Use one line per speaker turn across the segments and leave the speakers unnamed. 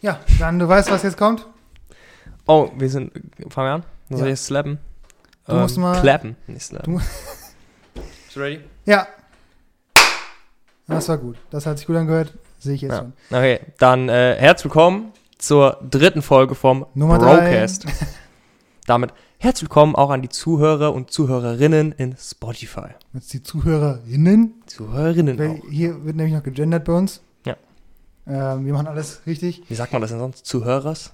Ja, dann du weißt, was jetzt kommt.
Oh, wir sind. Fangen wir an? Dann soll
Ja.
ich jetzt slappen?
Du musst mal-
Clappen, nicht slappen.
Du-
Bist du ready?
Ja. Das war gut. Das hat sich gut angehört. Sehe ich jetzt
Ja.
schon.
Okay, dann äh, herzlich willkommen zur dritten Folge vom
Nummer.
Brocast. Damit herzlich willkommen auch an die Zuhörer und Zuhörerinnen in Spotify.
Jetzt die ZuhörerInnen.
Zuhörerinnen
Weil
auch.
hier wird nämlich noch gegendert bei uns. Ähm, wir machen alles richtig.
Wie sagt man das denn sonst? Zuhörers?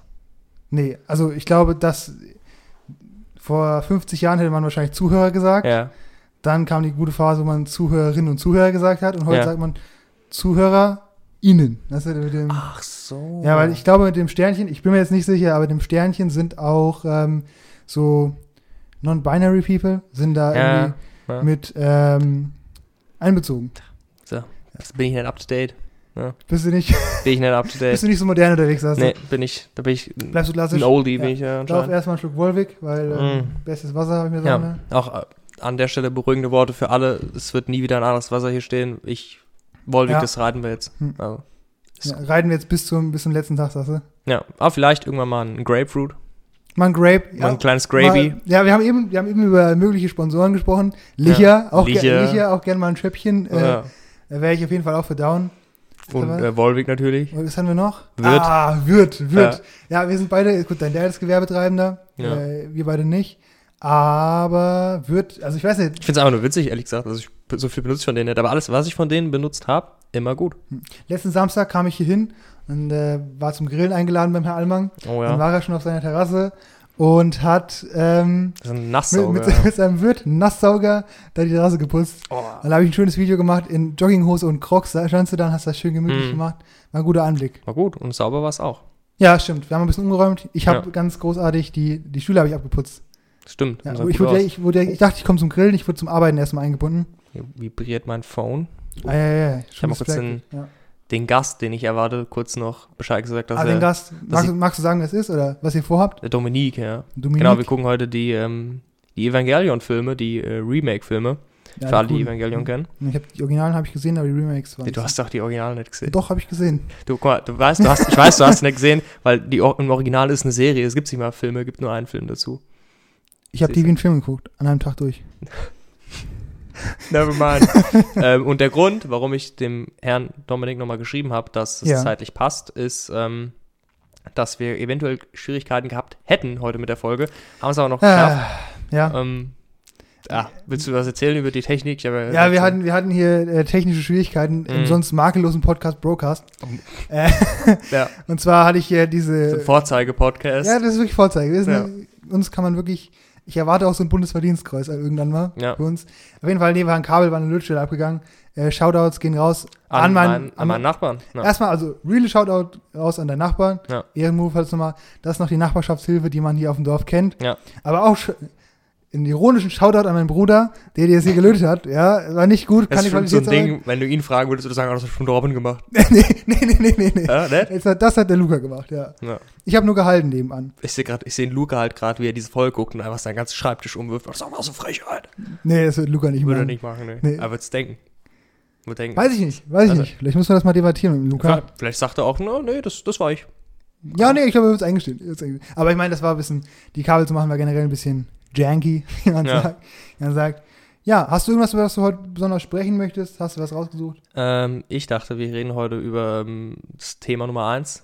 Nee, also ich glaube, dass vor 50 Jahren hätte man wahrscheinlich Zuhörer gesagt.
Ja.
Dann kam die gute Phase, wo man Zuhörerinnen und Zuhörer gesagt hat. Und heute
Ja.
sagt man ZuhörerInnen. Das mit dem,
Ach so.
ja, weil ich glaube, mit dem Sternchen, ich bin mir jetzt nicht sicher, aber mit dem Sternchen sind auch ähm, so non-binary people, sind da
Ja,
irgendwie mit ähm, einbezogen.
So, jetzt bin ich nicht up to date.
Bist du nicht,
Bin ich nicht up to date.
bist du nicht so modern unterwegs, hast
nee, bin ich, da bin ich
Bleibst du klassisch?
ein Oldie,
Ja.
bin ich ja
Lauf erstmal einen Schluck Wolwig, weil ähm,
Mm.
bestes Wasser habe ich mir sagen.
Ja,
ne?
auch äh, an der Stelle beruhigende Worte für alle. Es wird nie wieder ein anderes Wasser hier stehen. Ich, Wolwig,
Ja.
das reiten wir jetzt.
Hm.
Also,
Ja, reiten wir jetzt bis zum, bis zum letzten Tag, sagst du?
Ja, aber vielleicht irgendwann mal ein Grapefruit.
Mal ein Grape.
Mal ein kleines Gravy.
Mal, ja, wir haben, eben, wir haben eben über mögliche Sponsoren gesprochen. Licher,
Ja,
auch,
Licher.
Licher, auch gerne mal ein Schöppchen. Äh,
ja.
Wäre ich auf jeden Fall auch für down.
Und äh, Wolwig natürlich.
Und Was haben wir noch?
Wirt.
Ah, Wirt, Wirt. Ja. wir sind beide, gut, dein Dad ist Gewerbetreibender,
Ja.
äh, wir beide nicht. Aber Wirt, also ich weiß nicht,
Ich finde es einfach nur witzig, ehrlich gesagt. Also ich, so viel benutze ich von denen nicht. Aber alles, was ich von denen benutzt habe, immer gut.
letzten Samstag kam ich hier hin und äh, war zum Grillen eingeladen beim Herrn Allmann.
Oh
Dann
ja.
war er schon auf seiner Terrasse und hat ähm, mit, mit, mit seinem Wirt, Nasssauger, da die Terrasse geputzt.
oh.
Dann habe ich ein schönes Video gemacht in Jogginghose und Crocs. Da standst du dann, hast das schön gemütlich
Mm.
gemacht. War ein guter Anblick.
War gut und sauber war es auch.
Ja, stimmt. Wir haben ein bisschen umgeräumt. Ich habe
Ja.
ganz großartig die, die Stühle habe ich abgeputzt.
Stimmt.
Ja, ich, wurde, ich, wurde, ich dachte, ich komme zum Grillen. Ich wurde zum Arbeiten erstmal eingebunden.
Hier vibriert mein Phone.
Ah, ja, ja, ja.
Ich hab mal kurz
Distracted. ja.
Den Gast, den ich erwarte, kurz noch Bescheid gesagt, dass
Ah, den
er
Gast. Magst,
ich-
du- magst du sagen, wer es ist oder was ihr vorhabt?
der Dominik, ja.
Dominik?
Genau, wir gucken heute die, ähm, die Evangelion-Filme, die äh, Remake-Filme.
Ja,
für alle, die. Evangelion kennen.
Ich hab, die Originalen habe ich gesehen, aber die Remakes waren
Du hast doch die Originale nicht gesehen.
Doch, habe ich gesehen.
Du, guck mal, du weißt, du hast, ich weiß, du hast nicht gesehen, weil die, im Original ist eine Serie. Es gibt nicht mal Filme, es gibt nur einen Film dazu.
Ich habe die wie einen Film geguckt, an einem Tag durch.
Never mind. ähm, und der Grund, warum ich dem Herrn Dominik nochmal geschrieben habe, dass es
Ja.
zeitlich passt, ist, ähm, dass wir eventuell Schwierigkeiten gehabt hätten heute mit der Folge. Haben es aber noch geschafft.
Ah, ja.
Ähm, ja, willst du was erzählen über die Technik? Habe
Ja, wir hatten, wir hatten hier äh, technische Schwierigkeiten im
Mhm.
sonst makellosen Podcast Brocast.
Oh.
Äh,
Ja,
und zwar hatte ich hier
so ein
diese.
Vorzeige-Podcast.
Ja, das ist wirklich Vorzeige. Wir sind,
Ja.
Uns kann man wirklich. Ich erwarte auch so ein Bundesverdienstkreuz irgendwann mal
Ja.
für uns. Auf jeden Fall, nee, war ein Kabel, war eine Lötstelle abgegangen. Äh, Shoutouts gehen raus
an,
an,
meinen,
meinen,
an meinen Nachbarn. Ja.
Erstmal, also, really Shoutout raus an deinen Nachbarn.
Ja.
Ehrenmove halt nochmal. Das ist noch die Nachbarschaftshilfe, die man hier auf dem Dorf kennt.
Ja.
Aber auch einen ironischen Shoutout an meinen Bruder, der dir das hier gelötet hat. Ja, war nicht gut,
Das
kann
ist
ich
schon so ein Ding, wenn du ihn fragen würdest, würdest du sagen, oh, das ist schon Robin gemacht.
nee, nee, nee, nee, nee, nee.
Ja?
Das hat, das hat der Luca gemacht, ja.
Ja.
Ich habe nur gehalten nebenan.
Ich sehe gerade, ich sehe Luca halt gerade, wie er diese Folge guckt und einfach seinen ganzen Schreibtisch umwirft. Das ist auch mal so Frechheit.
Nee, das wird Luca nicht
Würde er
machen.
nicht machen, ne?
Nee.
Er wird es denken. Wird denken.
Weiß ich nicht, weiß ich
Also-
nicht. Vielleicht müssen wir das mal debattieren mit Luca.
Vielleicht, sagt er auch, no, nee, das, das war ich.
Ja, nee, ich glaube, er wird es eingestehen. Er wird's eingestehen. Aber ich meine, das war ein bisschen, die Kabel zu machen war generell ein bisschen janky, wie man
Ja.
sagt. Man sagt, ja, hast du irgendwas, über das du heute besonders sprechen möchtest? Hast du was rausgesucht?
Ähm, ich dachte, wir reden heute über ähm, das Thema Nummer eins.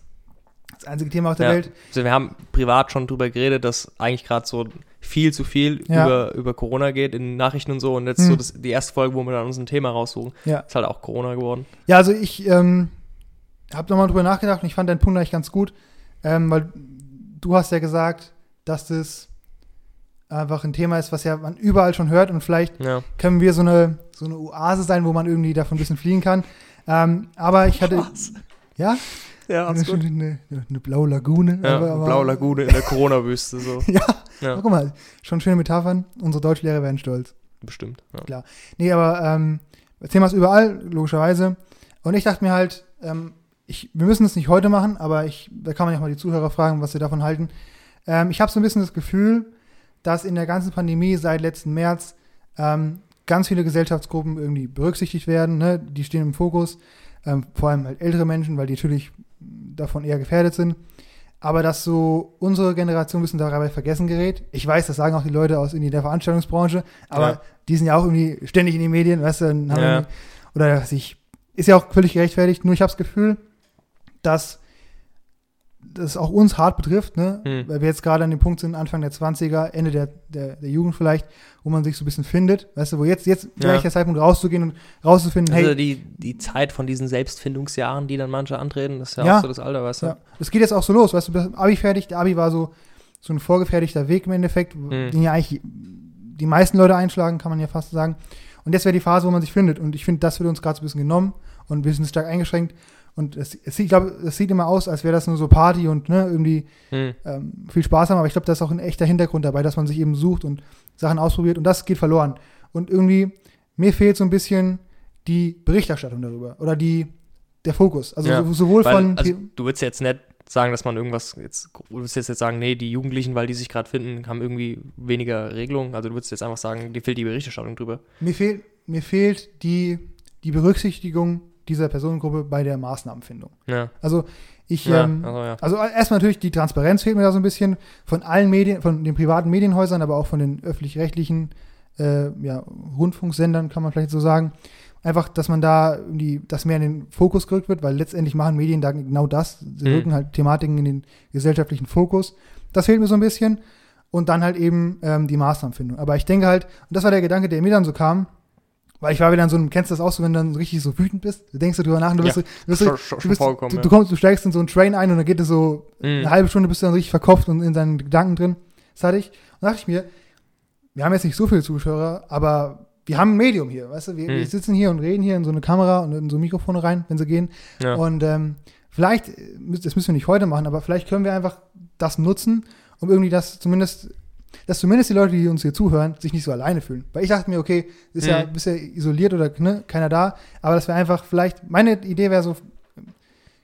Das einzige Thema auf der
Ja.
Welt.
Also wir haben privat schon drüber geredet, dass eigentlich gerade so viel zu viel
Ja.
über, über Corona geht in Nachrichten und so. Und jetzt
Hm.
so das, die erste Folge, wo wir dann uns ein Thema raussuchen,
Ja.
ist halt auch Corona geworden.
Ja, also ich ähm, habe nochmal drüber nachgedacht und ich fand deinen Punkt eigentlich ganz gut, ähm, weil du hast ja gesagt, dass das einfach ein Thema ist, was ja man überall schon hört und vielleicht
Ja.
können wir so eine, so eine Oase sein, wo man irgendwie davon ein bisschen fliehen kann. Ähm, aber ich hatte, ja,
Ja,
eine, eine, eine blaue Lagune.
Ja,
aber, aber,
Blaue Lagune in der Corona-Wüste, so.
Ja,
Ja,
guck mal, schon schöne Metaphern. Unsere Deutschlehrer werden stolz.
bestimmt. Ja.
Klar. Nee, aber ähm, das Thema ist überall, logischerweise. Und ich dachte mir halt, ähm, ich, wir müssen es nicht heute machen, aber ich, da kann man ja auch mal die Zuhörer fragen, was sie davon halten. Ähm, ich habe so ein bisschen das Gefühl, dass in der ganzen Pandemie seit letzten März ähm, ganz viele Gesellschaftsgruppen irgendwie berücksichtigt werden. Ne? Die stehen im Fokus. Ähm, vor allem halt ältere Menschen, weil die natürlich davon eher gefährdet sind. Aber dass so unsere Generation ein bisschen dabei vergessen gerät. Ich weiß, das sagen auch die Leute aus der Veranstaltungsbranche, aber
Ja.
die sind ja auch irgendwie ständig in den Medien, weißt du,
Ja.
oder sich, ist ja auch völlig gerechtfertigt, nur ich habe das Gefühl, dass das auch uns hart betrifft, ne?
Hm.
weil wir jetzt gerade an dem Punkt sind, Anfang der 20er, Ende der, der, der Jugend vielleicht, wo man sich so ein bisschen findet, weißt du, wo jetzt, jetzt wäre
Ja.
der Zeitpunkt rauszugehen und rauszufinden,
Also
hey,
die, die Zeit von diesen Selbstfindungsjahren, die dann manche antreten, das ist ja,
Ja.
auch so das Alter, weißt du?
Ja, das geht jetzt auch so los, weißt du, das Abi fertig, der Abi war so, so ein vorgefertigter Weg im Endeffekt,
Mhm.
den ja eigentlich die meisten Leute einschlagen, kann man ja fast sagen. Und jetzt wäre die Phase, wo man sich findet. Und ich finde, das wird uns gerade so ein bisschen genommen und wir sind stark eingeschränkt. Und es, es sieht, ich glaube, es sieht immer aus, als wäre das nur so Party und ne, irgendwie
Hm.
ähm, viel Spaß haben, aber ich glaube, da ist auch ein echter Hintergrund dabei, dass man sich eben sucht und Sachen ausprobiert und das geht verloren. Und irgendwie, mir fehlt so ein bisschen die Berichterstattung darüber oder die, der Fokus. Also
Ja,
so, sowohl
Weil,
von
also, du würdest jetzt nicht sagen, dass man irgendwas jetzt, du würdest jetzt, jetzt sagen, nee, die Jugendlichen, weil die sich gerade finden, haben irgendwie weniger Regelungen. Also du würdest jetzt einfach sagen, dir fehlt die Berichterstattung drüber.
Mir fehlt, mir fehlt die, die Berücksichtigung dieser Personengruppe bei der Maßnahmenfindung.
Ja,
Also ich,
ja,
ähm,
also, ja.
also erstmal natürlich die Transparenz fehlt mir da so ein bisschen von allen Medien, von den privaten Medienhäusern, aber auch von den öffentlich-rechtlichen äh, ja, Rundfunksendern, kann man vielleicht so sagen. Einfach, dass man da irgendwie, dass mehr in den Fokus gerückt wird, weil letztendlich machen Medien da genau das. Sie
Mhm.
rücken halt Thematiken in den gesellschaftlichen Fokus. Das fehlt mir so ein bisschen. Und dann halt eben ähm, die Maßnahmenfindung. Aber ich denke halt, und das war der Gedanke, der mir dann so kam, weil ich war wieder in so einem, kennst du das auch so, wenn du dann richtig so wütend bist? Du denkst du drüber nach und du bist,
Ja,
so- du bist, so-
schon- schon-
du,
schon
bist
vorgekommen,
du,
ja.
du kommst, du steigst in so einen Train ein und dann geht es so
Mhm.
eine halbe Stunde bist du dann richtig verkopft und in seinen Gedanken drin. Das hatte ich. Und da dachte ich mir, wir haben jetzt nicht so viele Zuschauer, aber wir haben ein Medium hier, weißt du? Wir, wir
Hm.
sitzen hier und reden hier in so eine Kamera und in so Mikrofone rein, wenn sie gehen.
Ja.
Und ähm, vielleicht, äh, das müssen wir nicht heute machen, aber vielleicht können wir einfach das nutzen, um irgendwie das zumindest, dass zumindest die Leute, die uns hier zuhören, sich nicht so alleine fühlen. Weil ich dachte mir, okay, ist ja,
Mhm.
bist ja isoliert oder ne, keiner da, aber dass wir einfach vielleicht, meine Idee wäre so,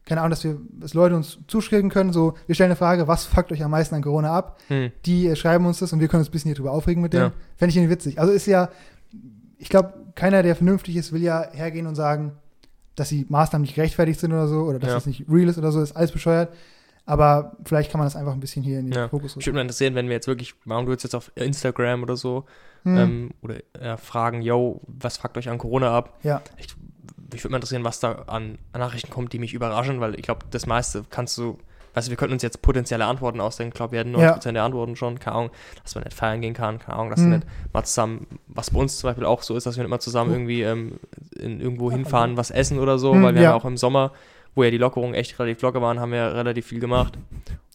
keine Ahnung, dass wir, dass Leute uns zuschreiben können, so, wir stellen eine Frage, was fuckt euch am meisten an Corona ab?
Hm.
Die äh, schreiben uns das und wir können uns ein bisschen hier drüber aufregen mit denen.
Ja.
Fände ich irgendwie witzig. Also ist ja, ich glaube, keiner, der vernünftig ist, will ja hergehen und sagen, dass die Maßnahmen nicht gerechtfertigt sind oder so, oder dass
Ja.
es nicht real ist oder so, ist alles bescheuert. Aber vielleicht kann man das einfach ein bisschen hier in den
Ja.
Fokus
Mich würde mal interessieren, wenn wir jetzt wirklich, warum du jetzt auf Instagram oder so,
Hm,
ähm, oder äh, fragen, yo, was fuckt euch an Corona ab?
ja,
Ich, mich würde mal interessieren, was da an Nachrichten kommt, die mich überraschen, weil ich glaube, das meiste kannst du, weißt du, wir könnten uns jetzt potenzielle Antworten ausdenken. Ich glaube, wir hätten 90% der Antworten schon, keine Ahnung, dass man nicht feiern gehen kann, keine Ahnung, dass
Hm.
nicht mal zusammen, was bei uns zum Beispiel auch so ist, dass wir nicht mal zusammen
Oh.
irgendwie ähm, in, irgendwo
Ja,
hinfahren, was essen oder so,
Hm,
weil wir
ja.
haben ja auch im Sommer, wo ja die Lockerungen echt relativ locker waren, haben wir relativ viel gemacht.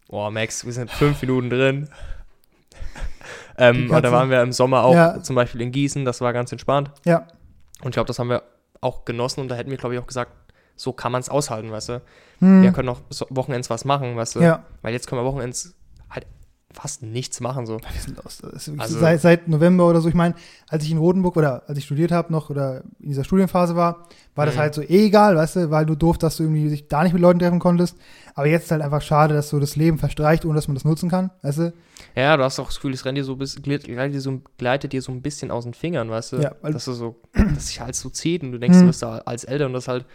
Boah, Max, wir sind fünf Minuten drin. ähm, und da waren wir im Sommer auch
Ja.
zum Beispiel in Gießen, das war ganz entspannt.
ja,
Und ich glaube, das haben wir auch genossen und da hätten wir, glaube ich, auch gesagt, so kann man es aushalten, weißt du.
hm,
Wir können auch so Wochenends was machen, weißt du.
ja.
Weil jetzt können wir Wochenends fast nichts machen, so.
Wir sind. Das wirklich
Also-
so seit, seit November oder so. Ich meine, als ich in Rotenburg oder als ich studiert habe noch oder in dieser Studienphase war, war das
Mhm.
halt so eh egal, weißt du, weil du doof, dass du irgendwie dich da nicht mit Leuten treffen konntest. Aber jetzt ist halt einfach schade, dass so das Leben verstreicht, ohne dass man das nutzen kann, weißt du?
Ja, du hast auch das Gefühl, es rennt dir so gleitet, dir so, gleitet dir so ein bisschen aus den Fingern, weißt du.
Ja, weil-
dass du so, dass sich halt so zieht und du denkst,
Mhm.
du bist da als Eltern und das halt,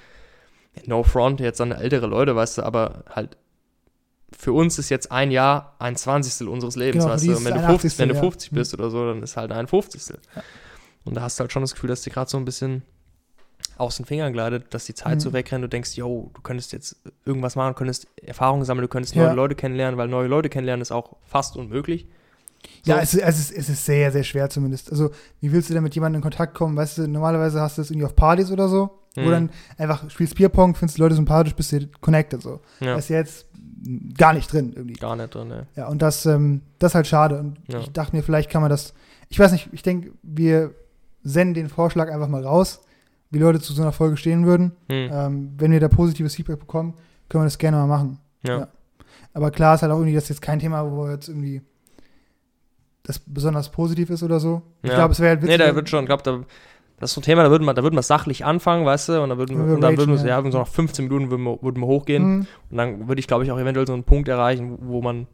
no front jetzt an ältere Leute, weißt du, aber halt für uns ist jetzt ein Jahr ein Zwanzigstel unseres Lebens,
Genau,
weißt du. Und wenn du,
ein
50, wenn du
Achtzigstel, ja.
50 bist oder so, dann ist halt ein Fünfzigstel.
Ja.
Und da hast du halt schon das Gefühl, dass dir gerade so ein bisschen aus den Fingern gleitet, dass die Zeit
Mhm.
so wegrennt, du denkst, yo, du könntest jetzt irgendwas machen, du könntest Erfahrungen sammeln, du könntest
Ja.
neue Leute kennenlernen, weil neue Leute kennenlernen ist auch fast unmöglich. So.
Ja, es ist, es, ist, es ist sehr, sehr schwer zumindest. Also, wie willst du denn mit jemandem in Kontakt kommen? Weißt du, normalerweise hast du das irgendwie auf Partys oder so, wo
Mhm.
dann einfach spielst Bierpong, findest Leute sympathisch, bist du connected so.
Ja,
Das ist jetzt gar nicht drin irgendwie.
gar nicht drin, ne.
Ja, und das, ähm, das ist halt schade. Und
Ja.
ich dachte mir, vielleicht kann man das, ich weiß nicht, ich denke, wir senden den Vorschlag einfach mal raus, wie Leute zu so einer Folge stehen würden.
Hm.
Ähm, wenn wir da positives Feedback bekommen, können wir das gerne mal machen.
ja.
ja. Aber klar ist halt auch irgendwie, das ist jetzt kein Thema, wo jetzt irgendwie das besonders positiv ist oder so. Ich
Ja.
glaube, es wäre halt
Nee,
witzig.
da wird schon, ich glaube, da, das ist so ein Thema, da würden wir, da würden wir sachlich anfangen, weißt du, und dann würden wir, und dann
ragen,
würden wir,
ja.
ja, so nach 15 Minuten würden wir, würden wir hochgehen
Hm,
und dann würde ich, glaube ich, auch eventuell so einen Punkt erreichen, wo man,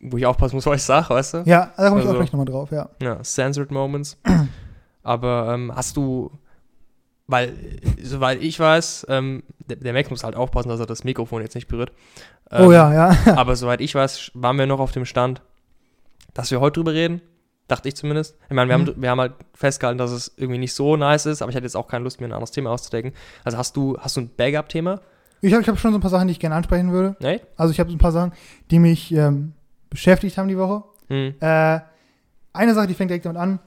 wo ich aufpassen muss, was ich sage, weißt du?
ja, da komme ich
Also-
auch gleich nochmal drauf, ja.
Ja, Censored Moments. Aber ähm, hast du, weil, soweit ich weiß, ähm, der, der, Max muss halt aufpassen, dass er das Mikrofon jetzt nicht berührt.
Ähm, oh ja, ja.
aber soweit ich weiß, waren wir noch auf dem Stand, dass wir heute drüber reden. Dachte ich zumindest. Ich meine, wir, mhm. haben, wir haben halt festgehalten, dass es irgendwie nicht so nice ist, aber ich hatte jetzt auch keine Lust, mir ein anderes Thema auszudecken. Also hast du, hast du ein Backup-Thema?
Ich habe ich hab schon so ein paar Sachen, die ich gerne ansprechen würde.
Nee?
Also ich habe so ein paar Sachen, die mich ähm, beschäftigt haben die Woche. Mhm. Äh, eine Sache, die fängt direkt damit an.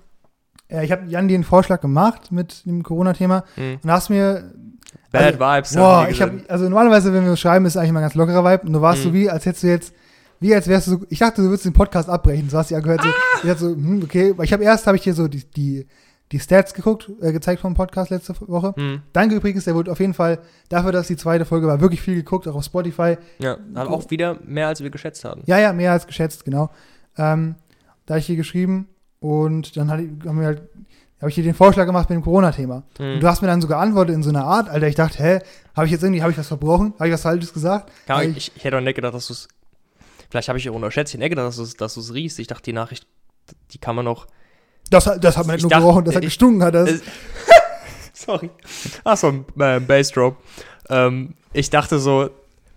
Äh, ich habe Jan dir einen Vorschlag gemacht mit dem Corona-Thema mhm. und hast mir
Bad also, Vibes.
Boah, ich hab, also normalerweise, wenn wir schreiben, ist eigentlich mal ein ganz lockerer Vibe. Und du warst mhm. so wie, als hättest du jetzt, wie als wärst du so, ich dachte, du würdest den Podcast abbrechen. So hast du ja gehört. So, ah. Ich dachte so, hm, okay. Ich habe erst, habe ich dir so die, die, die Stats geguckt, äh, gezeigt vom Podcast letzte Woche. Mhm. Danke übrigens, der wurde auf jeden Fall dafür, dass die zweite Folge war, wirklich viel geguckt, auch auf Spotify.
Ja, hat auch wieder mehr, als wir geschätzt hatten.
Ja, ja, mehr als geschätzt, genau. Ähm, da habe ich hier geschrieben und dann haben wir halt habe ich dir den Vorschlag gemacht mit dem Corona-Thema. Mhm. Und du hast mir dann so geantwortet in so einer Art, Alter, ich dachte, hä, habe ich jetzt irgendwie, habe ich was verbrochen? Habe ich was Falsches gesagt?
Ja, ich, ich, ich, hätte auch nicht gedacht, dass du es, vielleicht habe ich auch unterschätzt, ich hätte gedacht, dass du es dass riechst. Ich dachte, die Nachricht, die kann man noch.
Das, das hat man nicht nur dachte, gerochen, das hat gestunken, hat das.
sorry. Ach so, ein äh, Bassdrop. Ähm, ich dachte so,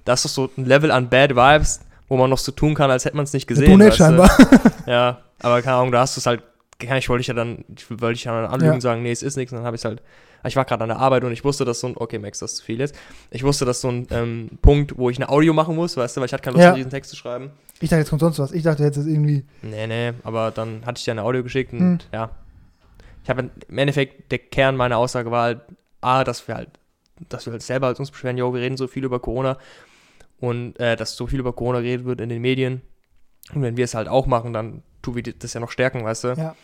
das ist so ein Level an Bad Vibes, wo man noch so tun kann, als hätte man es nicht gesehen.
Nicht scheinbar.
Ja, aber keine Ahnung, da hast du es halt ich wollte ich ja dann, ich wollte ich ja dann anlügen ja. sagen, nee, es ist nichts. Und dann habe ich halt, ich war gerade an der Arbeit und ich wusste, dass so ein, okay, Max, das ist zu viel jetzt. Ich wusste, dass so ein ähm, Punkt, wo ich ein Audio machen muss, weißt du, weil ich hatte keine Lust, ja. diesen Text zu schreiben.
Ich dachte, jetzt kommt sonst was. Ich dachte, jetzt ist irgendwie.
Nee, nee, aber dann hatte ich dir ein Audio geschickt und hm. ja. Ich habe im Endeffekt, der Kern meiner Aussage war halt, A, dass wir halt, dass wir halt selber als uns beschweren, jo, wir reden so viel über Corona und äh, dass so viel über Corona geredet wird in den Medien. Und wenn wir es halt auch machen, dann tun wir das ja noch stärken, weißt du?
Ja.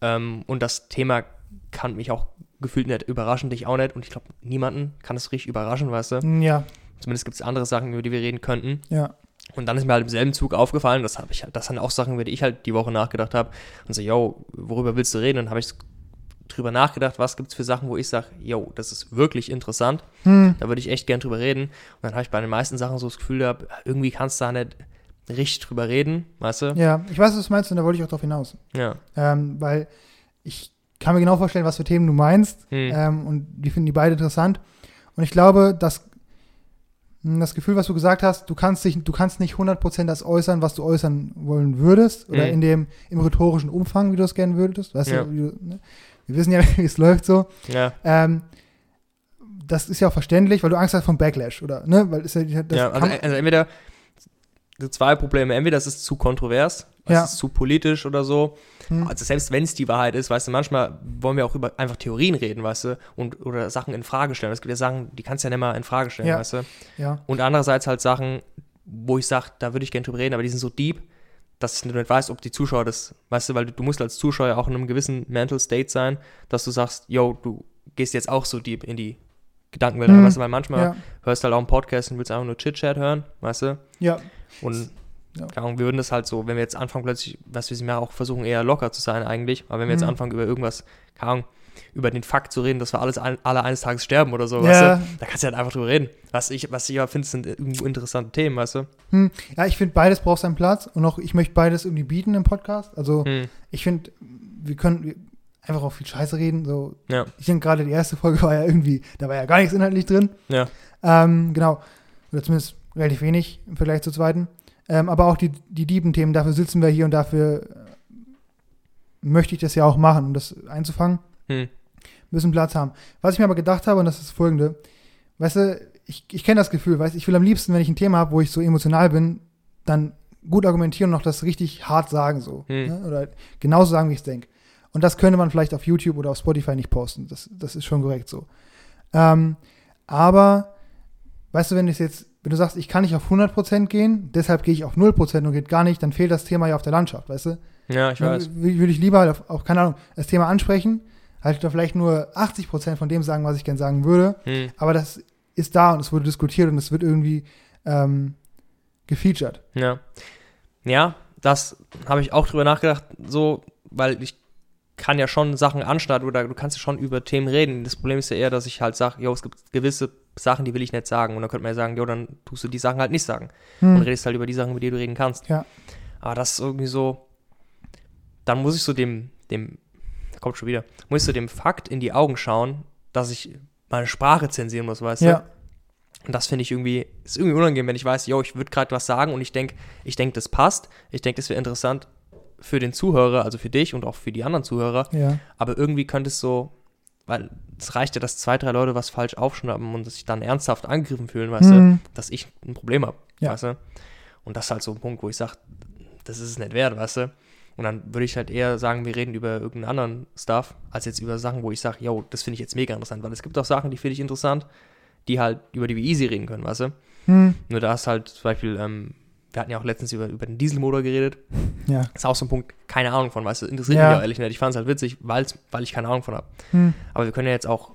Ähm, und das Thema kann mich auch gefühlt nicht überraschen, dich auch nicht. Und ich glaube, niemanden kann es richtig überraschen, weißt du?
Ja.
Zumindest gibt es andere Sachen, über die wir reden könnten.
Ja.
Und dann ist mir halt im selben Zug aufgefallen, das habe ich halt, das sind auch Sachen, über die ich halt die Woche nachgedacht habe. Und so, yo, worüber willst du reden? Und dann habe ich drüber nachgedacht, was gibt es für Sachen, wo ich sage, yo, das ist wirklich interessant. Hm. Da würde ich echt gern drüber reden. Und dann habe ich bei den meisten Sachen so das Gefühl gehabt, irgendwie kannst du da nicht richtig drüber reden, weißt du?
Ja, ich weiß, was du meinst und da wollte ich auch drauf hinaus.
Ja.
Ähm, weil ich kann mir genau vorstellen, was für Themen du meinst hm. ähm, und die finden die beide interessant. Und ich glaube, dass hm, das Gefühl, was du gesagt hast, du kannst dich, du kannst nicht 100% das äußern, was du äußern wollen würdest oder hm. in dem, im rhetorischen Umfang, wie du es gerne würdest. Weißt ja. du, ne? wir wissen ja, wie es läuft so.
Ja.
Ähm, das ist ja auch verständlich, weil du Angst hast vom Backlash, oder? Ne? Weil ist ja,
ja also, also entweder zwei Probleme. Entweder es ist zu kontrovers,
ja.
es ist zu politisch oder so. Hm. Also selbst wenn es die Wahrheit ist, weißt du, manchmal wollen wir auch über einfach Theorien reden, weißt du, und oder Sachen in Frage stellen. Es gibt ja Sachen, die kannst du ja nicht mal in Frage stellen,
ja.
weißt du.
Ja.
Und andererseits halt Sachen, wo ich sage, da würde ich gerne drüber reden, aber die sind so deep, dass du nicht weißt, ob die Zuschauer das, weißt du, weil du, musst als Zuschauer auch in einem gewissen Mental State sein, dass du sagst, yo, du gehst jetzt auch so deep in die Gedankenwelt, mhm. weißt du, weil manchmal ja. hörst du halt auch einen Podcast und willst einfach nur Chit-Chat hören, weißt du?
Ja.
Und ja. wir würden das halt so, wenn wir jetzt anfangen plötzlich, was wir ja auch versuchen, eher locker zu sein eigentlich, aber wenn wir mhm. jetzt anfangen über irgendwas, keine Ahnung, über den Fakt zu reden, dass wir alles alle eines Tages sterben oder so,
ja.
weißt du? Da kannst du halt einfach drüber reden. Was ich, was ich aber finde, sind irgendwo interessante Themen, weißt du?
Hm. Ja, ich finde, beides braucht seinen Platz und auch ich möchte beides irgendwie bieten im Podcast. Also hm. ich finde, wir können einfach auch viel Scheiße reden. So.
Ja.
Ich denke gerade die erste Folge war ja irgendwie, da war ja gar nichts inhaltlich drin.
Ja.
Ähm, genau. Oder zumindest relativ wenig im Vergleich zur zweiten. Ähm, aber auch die, die Diebenthemen, dafür sitzen wir hier und dafür äh, möchte ich das ja auch machen, um das einzufangen. Hm. Müssen Platz haben. Was ich mir aber gedacht habe, und das ist das folgende, weißt du, ich, ich kenne das Gefühl, weißt ich will am liebsten, wenn ich ein Thema habe, wo ich so emotional bin, dann gut argumentieren und noch das richtig hart sagen, so. Hm. Ne? Oder genauso sagen, wie ich es denke. Und das könnte man vielleicht auf YouTube oder auf Spotify nicht posten. Das, das ist schon korrekt so. Ähm, aber, weißt du, wenn ich jetzt wenn du sagst, ich kann nicht auf 100% gehen, deshalb gehe ich auf 0% und geht gar nicht, dann fehlt das Thema ja auf der Landschaft, weißt du?
Ja, ich weiß.
Würde ich lieber halt auf, keine Ahnung, das Thema ansprechen, halt da vielleicht nur 80% von dem sagen, was ich gerne sagen würde, hm. aber das ist da und es wurde diskutiert und es wird irgendwie ähm, gefeatured.
Ja. Ja, das habe ich auch drüber nachgedacht, so, weil ich kann ja schon Sachen anschneiden oder du kannst ja schon über Themen reden. Das Problem ist ja eher, dass ich halt sage, jo, es gibt gewisse Sachen, die will ich nicht sagen. Und dann könnte man ja sagen, jo, dann tust du die Sachen halt nicht sagen. Hm. Und redest halt über die Sachen, über die du reden kannst.
Ja.
Aber das ist irgendwie so, dann muss ich so dem, dem, kommt schon wieder, muss ich so dem Fakt in die Augen schauen, dass ich meine Sprache zensieren muss, weißt
Ja.
du? Und das finde ich irgendwie, ist irgendwie unangenehm, wenn ich weiß, yo, ich würde gerade was sagen und ich denke, ich denke, das passt. Ich denke, das wäre interessant für den Zuhörer, also für dich und auch für die anderen Zuhörer.
Ja.
Aber irgendwie könnte es so, weil es reicht ja, dass zwei, drei Leute was falsch aufschnappen und sich dann ernsthaft angegriffen fühlen, weißt du,
Hm.
dass ich ein Problem habe,
Ja.
weißt du. Und das ist halt so ein Punkt, wo ich sage, das ist es nicht wert, weißt du. Und dann würde ich halt eher sagen, wir reden über irgendeinen anderen Stuff, als jetzt über Sachen, wo ich sage, yo, das finde ich jetzt mega interessant, weil es gibt auch Sachen, die finde ich interessant, die halt, über die wir easy reden können, weißt du.
Hm.
Nur da ist halt zum Beispiel, ähm, wir hatten ja auch letztens über, über den Dieselmotor geredet,
Ja.
ist auch so ein Punkt, keine Ahnung von, weißt du, interessiert
Ja.
mich auch ehrlich nicht. Ich fand es halt witzig, weil's, weil ich keine Ahnung von habe.
Hm.
Aber wir können ja jetzt auch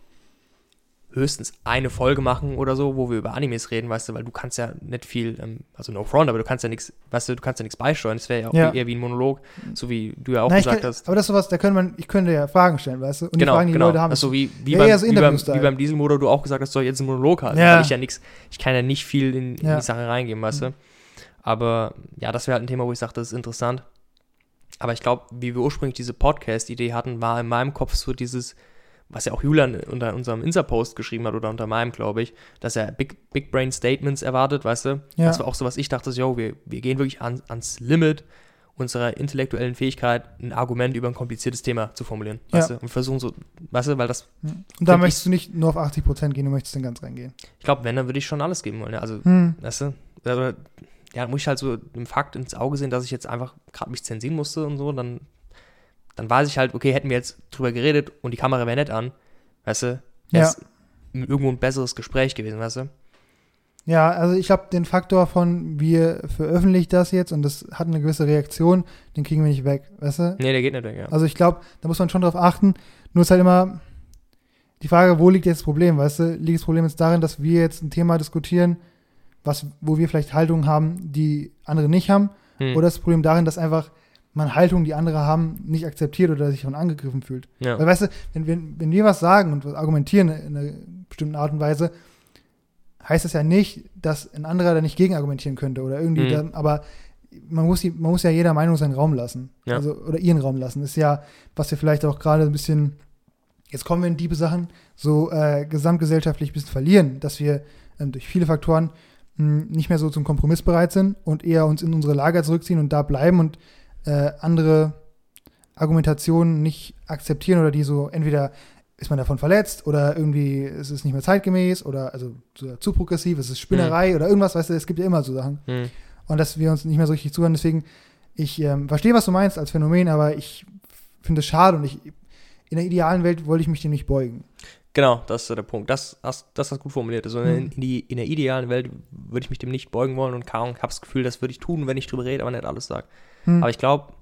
höchstens eine Folge machen oder so, wo wir über Animes reden, weißt du, weil du kannst ja nicht viel, ähm, also no front, aber du kannst ja nichts, weißt du, du kannst ja nichts beisteuern. Das wäre ja auch
Ja.
eher wie ein Monolog, so wie du ja auch
Na, ich
gesagt
kann,
hast.
aber das ist sowas, da können man, ich könnte ja Fragen stellen, weißt du? Und
Genau,
die Fragen, die
genau.
Leute haben.
also wie, wie,
Ja,
beim,
so
wie, beim, wie beim Dieselmotor du auch gesagt hast, soll jetzt einen Monolog halten,
Ja.
weil ich ja nichts, ich kann ja nicht viel in, in die Sache reingehen, weißt du. Aber ja, das wäre halt ein Thema, wo ich sage, das ist interessant. Aber ich glaube, wie wir ursprünglich diese Podcast-Idee hatten, war in meinem Kopf so dieses, was ja auch Julian unter unserem Insta-Post geschrieben hat oder unter meinem, glaube ich, dass er Big, Big Brain Statements erwartet, weißt du?
Ja.
Das war auch so, was ich dachte, so, yo, wir, wir gehen wirklich an, ans Limit unserer intellektuellen Fähigkeit, ein Argument über ein kompliziertes Thema zu formulieren,
Ja.
weißt du? Und versuchen so, weißt du, weil das,
Und da möchtest du nicht nur auf 80 Prozent gehen, du möchtest dann ganz reingehen.
ich glaube, wenn, dann würde ich schon alles geben wollen, ja? Also,
Hm.
weißt du? Ja, muss ich halt so dem Fakt ins Auge sehen, dass ich jetzt einfach gerade mich zensieren musste und so, dann, dann weiß ich halt, okay, hätten wir jetzt drüber geredet und die Kamera wäre nicht an, weißt du, wäre
Ja.
irgendwo ein besseres Gespräch gewesen, weißt du?
Ja, also ich glaube, den Faktor von, wir veröffentlichen das jetzt und das hat eine gewisse Reaktion, den kriegen wir nicht weg, weißt du?
Nee, der geht nicht weg, ja.
Also ich glaube, da muss man schon drauf achten. Nur ist halt immer die Frage, wo liegt jetzt das Problem, weißt du? Liegt das Problem jetzt darin, dass wir jetzt ein Thema diskutieren, was, wo wir vielleicht Haltungen haben, die andere nicht haben?
Hm.
Oder das Problem darin, dass einfach man Haltungen, die andere haben, nicht akzeptiert oder sich von angegriffen fühlt?
ja.
Weil, weißt du, wenn, wenn, wenn wir was sagen und was argumentieren in einer bestimmten Art und Weise, heißt das ja nicht, dass ein anderer da nicht gegen argumentieren könnte oder irgendwie,
Mhm.
da, aber man muss, die, man muss ja jeder Meinung seinen Raum lassen.
Ja.
Also, oder ihren Raum lassen. Ist ja, was wir vielleicht auch gerade ein bisschen, jetzt kommen wir in diebe Sachen, so äh, gesamtgesellschaftlich ein bisschen verlieren, dass wir ähm, durch viele Faktoren nicht mehr so zum Kompromiss bereit sind und eher uns in unsere Lager zurückziehen und da bleiben und äh, andere Argumentationen nicht akzeptieren oder die so entweder ist man davon verletzt oder irgendwie ist es nicht mehr zeitgemäß oder also so zu progressiv, es ist Spinnerei oder irgendwas, weißt du, es gibt ja immer so Sachen.
Hm.
Und dass wir uns nicht mehr so richtig zuhören. Deswegen, ich ähm, verstehe, was du meinst als Phänomen, aber ich finde es schade und ich, in der idealen Welt wollte ich mich dem nicht beugen.
Genau, das ist der Punkt. Das hast, das hast du gut formuliert. Also in,
Mhm.
in, die, in der idealen Welt würde ich mich dem nicht beugen wollen und kaum, ich habe das Gefühl, das würde ich tun, wenn ich drüber rede, aber nicht alles sage.
Hm.
Aber ich glaube,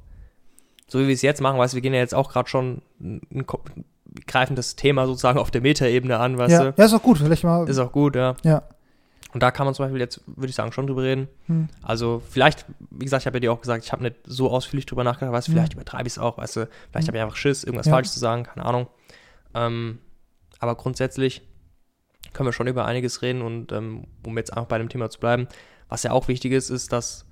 so wie wir es jetzt machen, weißt du, wir gehen ja jetzt auch gerade schon ein, greifen das Thema sozusagen auf der Metaebene an, weißt
ja,
du?
ja, ist auch gut, vielleicht mal.
Ist auch gut, ja.
Ja.
Und da kann man zum Beispiel jetzt, würde ich sagen, schon drüber reden.
Hm.
Also vielleicht, wie gesagt, ich habe ja dir auch gesagt, ich habe nicht so ausführlich drüber nachgedacht, weißt du, vielleicht
Mhm.
übertreibe ich es auch, weißt du, vielleicht
Mhm.
habe ich einfach Schiss, irgendwas
Ja.
falsch zu sagen, keine Ahnung. Ähm, aber grundsätzlich können wir schon über einiges reden und um, um jetzt einfach bei dem Thema zu bleiben, was ja auch wichtig ist, ist, dass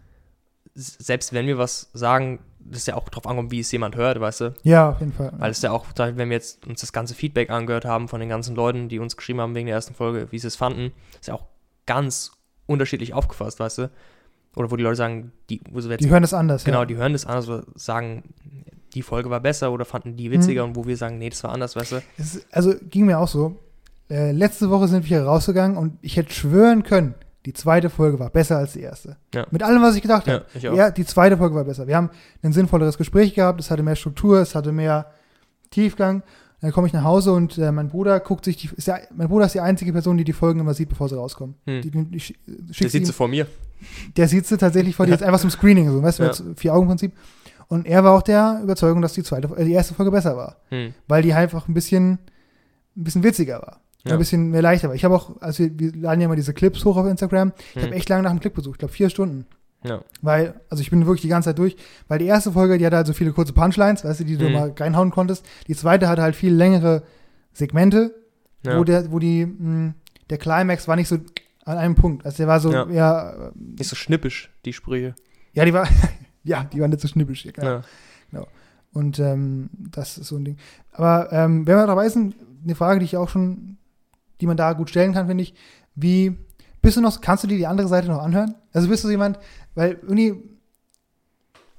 selbst wenn wir was sagen, das ja auch drauf ankommt, wie es jemand hört, weißt du,
Ja, auf jeden Fall.
weil es ja auch, wenn wir jetzt uns das ganze Feedback angehört haben von den ganzen Leuten, die uns geschrieben haben wegen der ersten Folge, wie sie es fanden, ist ja auch ganz unterschiedlich aufgefasst, weißt du? Oder wo die Leute sagen, die, wo sie jetzt,
die hören das anders.
genau,
ja.
die hören das anders oder sagen, die Folge war besser oder fanden die witziger
Mhm.
und wo wir sagen, nee, das war anders, weißt du?
Es also ging mir auch so. Äh, letzte Woche sind wir hier rausgegangen und ich hätte schwören können, die zweite Folge war besser als die erste.
Ja.
Mit allem, was ich gedacht
Ja,
habe.
auch.
Ja, die zweite Folge war besser. Wir haben ein sinnvolleres Gespräch gehabt, es hatte mehr Struktur, es hatte mehr Tiefgang. Dann komme ich nach Hause und äh, mein Bruder guckt sich die, ist ja, mein Bruder ist die einzige Person, die die Folgen immer sieht, bevor sie rauskommen.
Hm.
Die, die, die,
Das
schickt
sieht
ihm-
sie vor mir.
der sieht sie tatsächlich vor dir jetzt einfach zum Screening, so, weißt du,
Ja.
Vier-Augen-Prinzip. Und er war auch der Überzeugung, dass die zweite, äh, die erste Folge besser war,
Hm.
weil die halt einfach ein bisschen, ein bisschen witziger war.
Ja.
Ein bisschen mehr leichter war. Ich habe auch, also wir, wir laden ja mal diese Clips hoch auf Instagram, ich
Hm.
habe echt lange nach dem Clip gesucht, ich glaube vier Stunden.
Ja.
Weil, also ich bin wirklich die ganze Zeit durch, weil die erste Folge, die hatte halt so viele kurze Punchlines, weißt du, die du
Mhm.
mal reinhauen konntest. Die zweite hatte halt viel längere Segmente,
Ja.
wo der, wo die, mh, der Climax war nicht so an einem Punkt. Also der war so,
Ja.
ja,
Nicht so schnippisch, die Sprüche.
ja, die war, ja, die war nicht so schnippisch, ja, klar.
Ja.
Und ähm, das ist so ein Ding. Aber ähm, wenn wir dabei sind, eine Frage, die ich auch schon, die man da gut stellen kann, finde ich. Wie bist du noch, kannst du dir die andere Seite noch anhören? Also bist du jemand, weil irgendwie,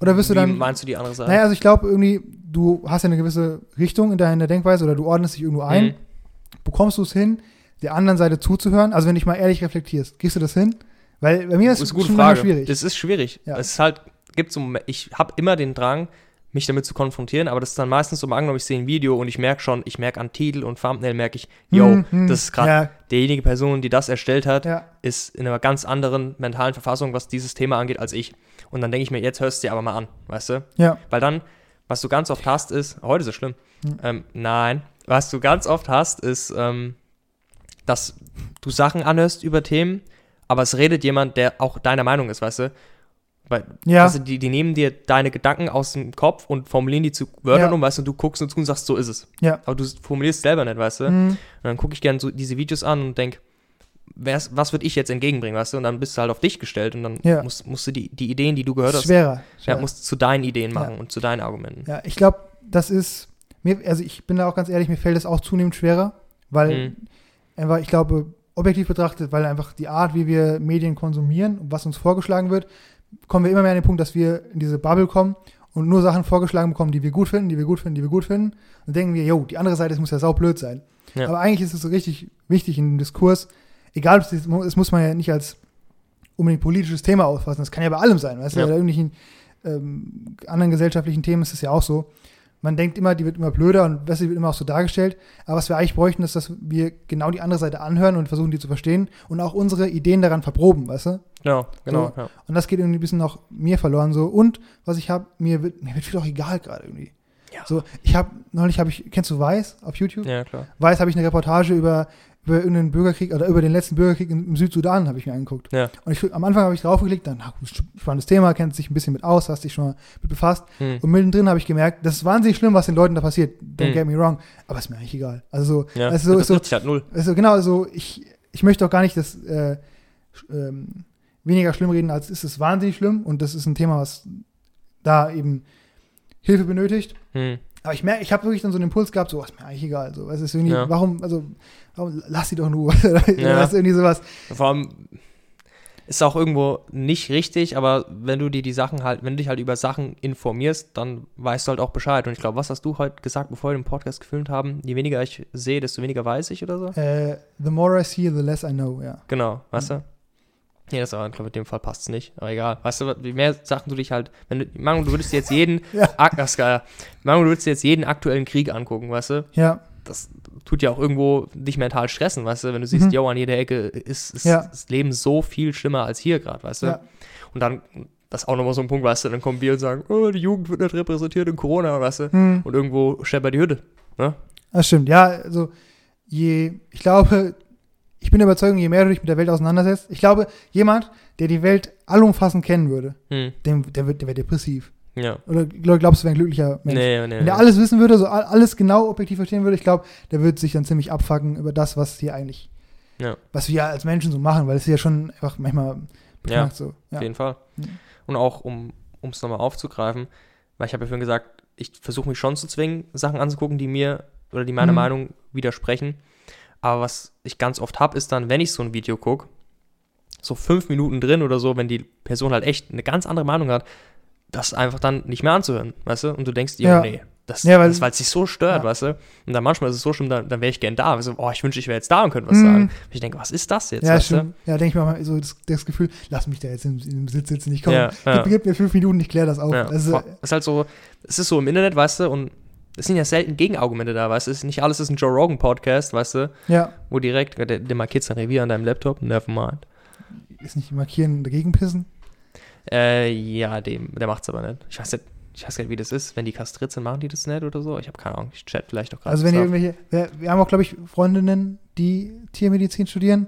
oder wirst du
Wie
dann,
meinst du die andere Seite?
naja, also ich glaube irgendwie, du hast ja eine gewisse Richtung in deiner Denkweise oder du ordnest dich irgendwo ein.
Mhm.
Bekommst du es hin, der anderen Seite zuzuhören? Also wenn du dich mal ehrlich reflektierst, gehst du das hin? Weil bei mir ist
Das
es
ist eine gute
schon
Frage.
schwierig.
Das ist schwierig.
Ja.
Es ist halt, gibt so, ich habe immer den Drang, mich damit zu konfrontieren, aber das ist dann meistens so, angenommen, ich sehe ein Video und ich merke schon, ich merke an Titel und Thumbnail, merke ich, yo,
Hm, hm,
das ist gerade
Ja,
derjenige Person, die das erstellt hat,
ja,
ist in einer ganz anderen mentalen Verfassung, was dieses Thema angeht, als ich. Und dann denke ich mir, jetzt hörst du dir aber mal an, weißt du?
ja.
Weil dann, was du ganz oft hast, ist, heute ist es schlimm.
Hm.
Ähm, nein, was du ganz oft hast, ist, ähm, dass du Sachen anhörst über Themen, aber es redet jemand, der auch deiner Meinung ist, weißt du? Weil,
Ja.
also die, die nehmen dir deine Gedanken aus dem Kopf und formulieren die zu Wörtern
Ja.
um, weißt du, und du guckst und zu und sagst, so ist es.
Ja.
Aber du formulierst selber nicht, weißt du?
Hm,
Und dann gucke ich gerne so diese Videos an und denke, was würde ich jetzt entgegenbringen, weißt du? Und dann bist du halt auf dich gestellt und dann
Ja.
musst, musst du die, die Ideen, die du gehört
ist
hast,
schwerer.
ja,
schwerer.
musst du zu deinen Ideen machen und zu deinen Argumenten.
Ja, ich glaube, das ist mir, also ich bin da auch ganz ehrlich, mir fällt es auch zunehmend schwerer, weil
Mhm.
einfach, ich glaube, objektiv betrachtet, weil einfach die Art, wie wir Medien konsumieren und was uns vorgeschlagen wird, kommen wir immer mehr an den Punkt, dass wir in diese Bubble kommen und nur Sachen vorgeschlagen bekommen, die wir gut finden, die wir gut finden, die wir gut finden. Und denken wir, jo, die andere Seite, das muss ja saublöd sein.
Ja.
Aber eigentlich ist es so richtig wichtig in dem Diskurs, egal, ob es es muss man ja nicht als unbedingt politisches Thema auffassen, das kann ja bei allem sein, weißt du,
Ja.
bei irgendwelchen ähm, anderen gesellschaftlichen Themen ist es ja auch so. Man denkt immer, die wird immer blöder und Wesley wird immer auch so dargestellt. Aber was wir eigentlich bräuchten, ist, dass wir genau die andere Seite anhören und versuchen, die zu verstehen und auch unsere Ideen daran verproben, weißt du?
Genau, genau.
So.
Ja.
Und das geht irgendwie ein bisschen auch mir verloren so. Und was ich habe, mir wird, mir wird viel auch egal gerade irgendwie.
Ja.
So, ich habe, neulich habe ich, kennst du Weiß auf YouTube?
ja, klar.
Weiß habe ich eine Reportage über, über irgendeinen Bürgerkrieg oder über den letzten Bürgerkrieg im, Südsudan habe ich mir angeguckt.
Ja.
Und ich, am Anfang habe ich draufgeklickt, dann, spannendes Thema, kennt sich ein bisschen mit aus, hast dich schon mal mit befasst.
Hm.
Und mittendrin habe ich gemerkt, das ist wahnsinnig schlimm, was den Leuten da passiert. Don't
Mhm.
get me wrong. Aber ist mir eigentlich egal. Also so,
Ja,
also so,
das
ist so,
halt null.
also genau, also ich, ich möchte auch gar nicht das äh, ähm, weniger schlimm reden, als ist es wahnsinnig schlimm. Und das ist ein Thema, was da eben Hilfe benötigt.
Hm.
Aber ich merke, ich habe wirklich dann so einen Impuls gehabt, so, ist mir eigentlich egal. So, es ist irgendwie,
Ja.
warum, also, warum, lass sie doch nur.
Ja.
das ist irgendwie sowas.
Vor allem ist auch irgendwo nicht richtig, aber wenn du dir die Sachen halt, wenn du dich halt über Sachen informierst, dann weißt du halt auch Bescheid. Und ich glaube, was hast du heute gesagt, bevor wir den Podcast gefilmt haben? Je weniger ich sehe, desto weniger weiß ich oder so?
Äh, the more I see, the less I know, ja.
Genau, weißt du? Nee, das aber, glaube in dem Fall passt es nicht. Aber egal. Weißt du, wie mehr Sachen du dich halt, wenn du, Manu, du würdest jetzt jeden,
Ja.
Das geil. Manu, du würdest jetzt jeden aktuellen Krieg angucken, weißt du?
Ja,
das tut ja auch irgendwo dich mental stressen, weißt du, wenn du siehst,
Mhm.
yo, an jeder Ecke ist, ist
Ja.
das Leben so viel schlimmer als hier gerade, weißt du?
ja.
Und dann, das ist auch nochmal so ein Punkt, weißt du, dann kommen wir und sagen, oh, die Jugend wird nicht repräsentiert in Corona, weißt du?
Hm.
Und irgendwo scheppert die Hütte. Ne?
Das stimmt, ja, also je, ich glaube, ich bin der Überzeugung, je mehr du dich mit der Welt auseinandersetzt, ich glaube, jemand, der die Welt allumfassend kennen würde,
Hm.
dem, der, wird, der wäre depressiv.
Ja.
Oder gl- glaubst du, wäre ein glücklicher Mensch?
Nee, nee,
Wenn
nee.
der alles wissen würde, so all- alles genau objektiv verstehen würde, ich glaube, der würde sich dann ziemlich abfacken über das, was hier eigentlich,
Ja.
was wir als Menschen so machen, weil es ist ja schon einfach manchmal
Ja,
so.
auf
Ja.
jeden Fall.
Mhm.
Und auch, um es nochmal aufzugreifen, weil ich habe ja vorhin gesagt, ich versuche mich schon zu zwingen, Sachen anzugucken, die mir oder die meiner
Mhm.
Meinung widersprechen. Aber was ich ganz oft habe, ist dann, wenn ich so ein Video gucke, so fünf Minuten drin oder so, wenn die Person halt echt eine ganz andere Meinung hat, das einfach dann nicht mehr anzuhören, weißt du? Und du denkst
Ja.
nee, das,
Ja, weil-
das weil es dich so stört,
Ja.
weißt du? Und dann manchmal ist es so schlimm, dann, dann wäre ich gern da. Also, oh, ich wünsche, ich wäre jetzt da und könnte was
Mhm.
sagen. Und ich denke, was ist das jetzt,
Ja,
weißt du?
stimmt. Ja, denke ich mir mal so das, das Gefühl, lass mich da jetzt im, im Sitz sitzen, ich komme,
Ja, ja.
gib, gib mir fünf Minuten, ich kläre das auf.
Ja,
Also,
vor- ist halt so, es ist so im Internet, weißt du, und es sind ja selten Gegenargumente da, weißt du, es ist nicht alles ist ein Joe Rogan Podcast, weißt du,
ja,
wo direkt, der, der markiert sein Revier an deinem Laptop, nevermind.
ist nicht markieren, dagegen pissen.
Äh, ja, dem, der macht's aber nicht. Ich weiß nicht, ich weiß gar nicht, wie das ist, wenn die kastriert sind, machen die das nicht oder so? Ich habe keine Ahnung, ich chat vielleicht auch gerade.
Also wenn ihr irgendwelche, wir, wir haben auch, glaube ich, Freundinnen, die Tiermedizin studieren.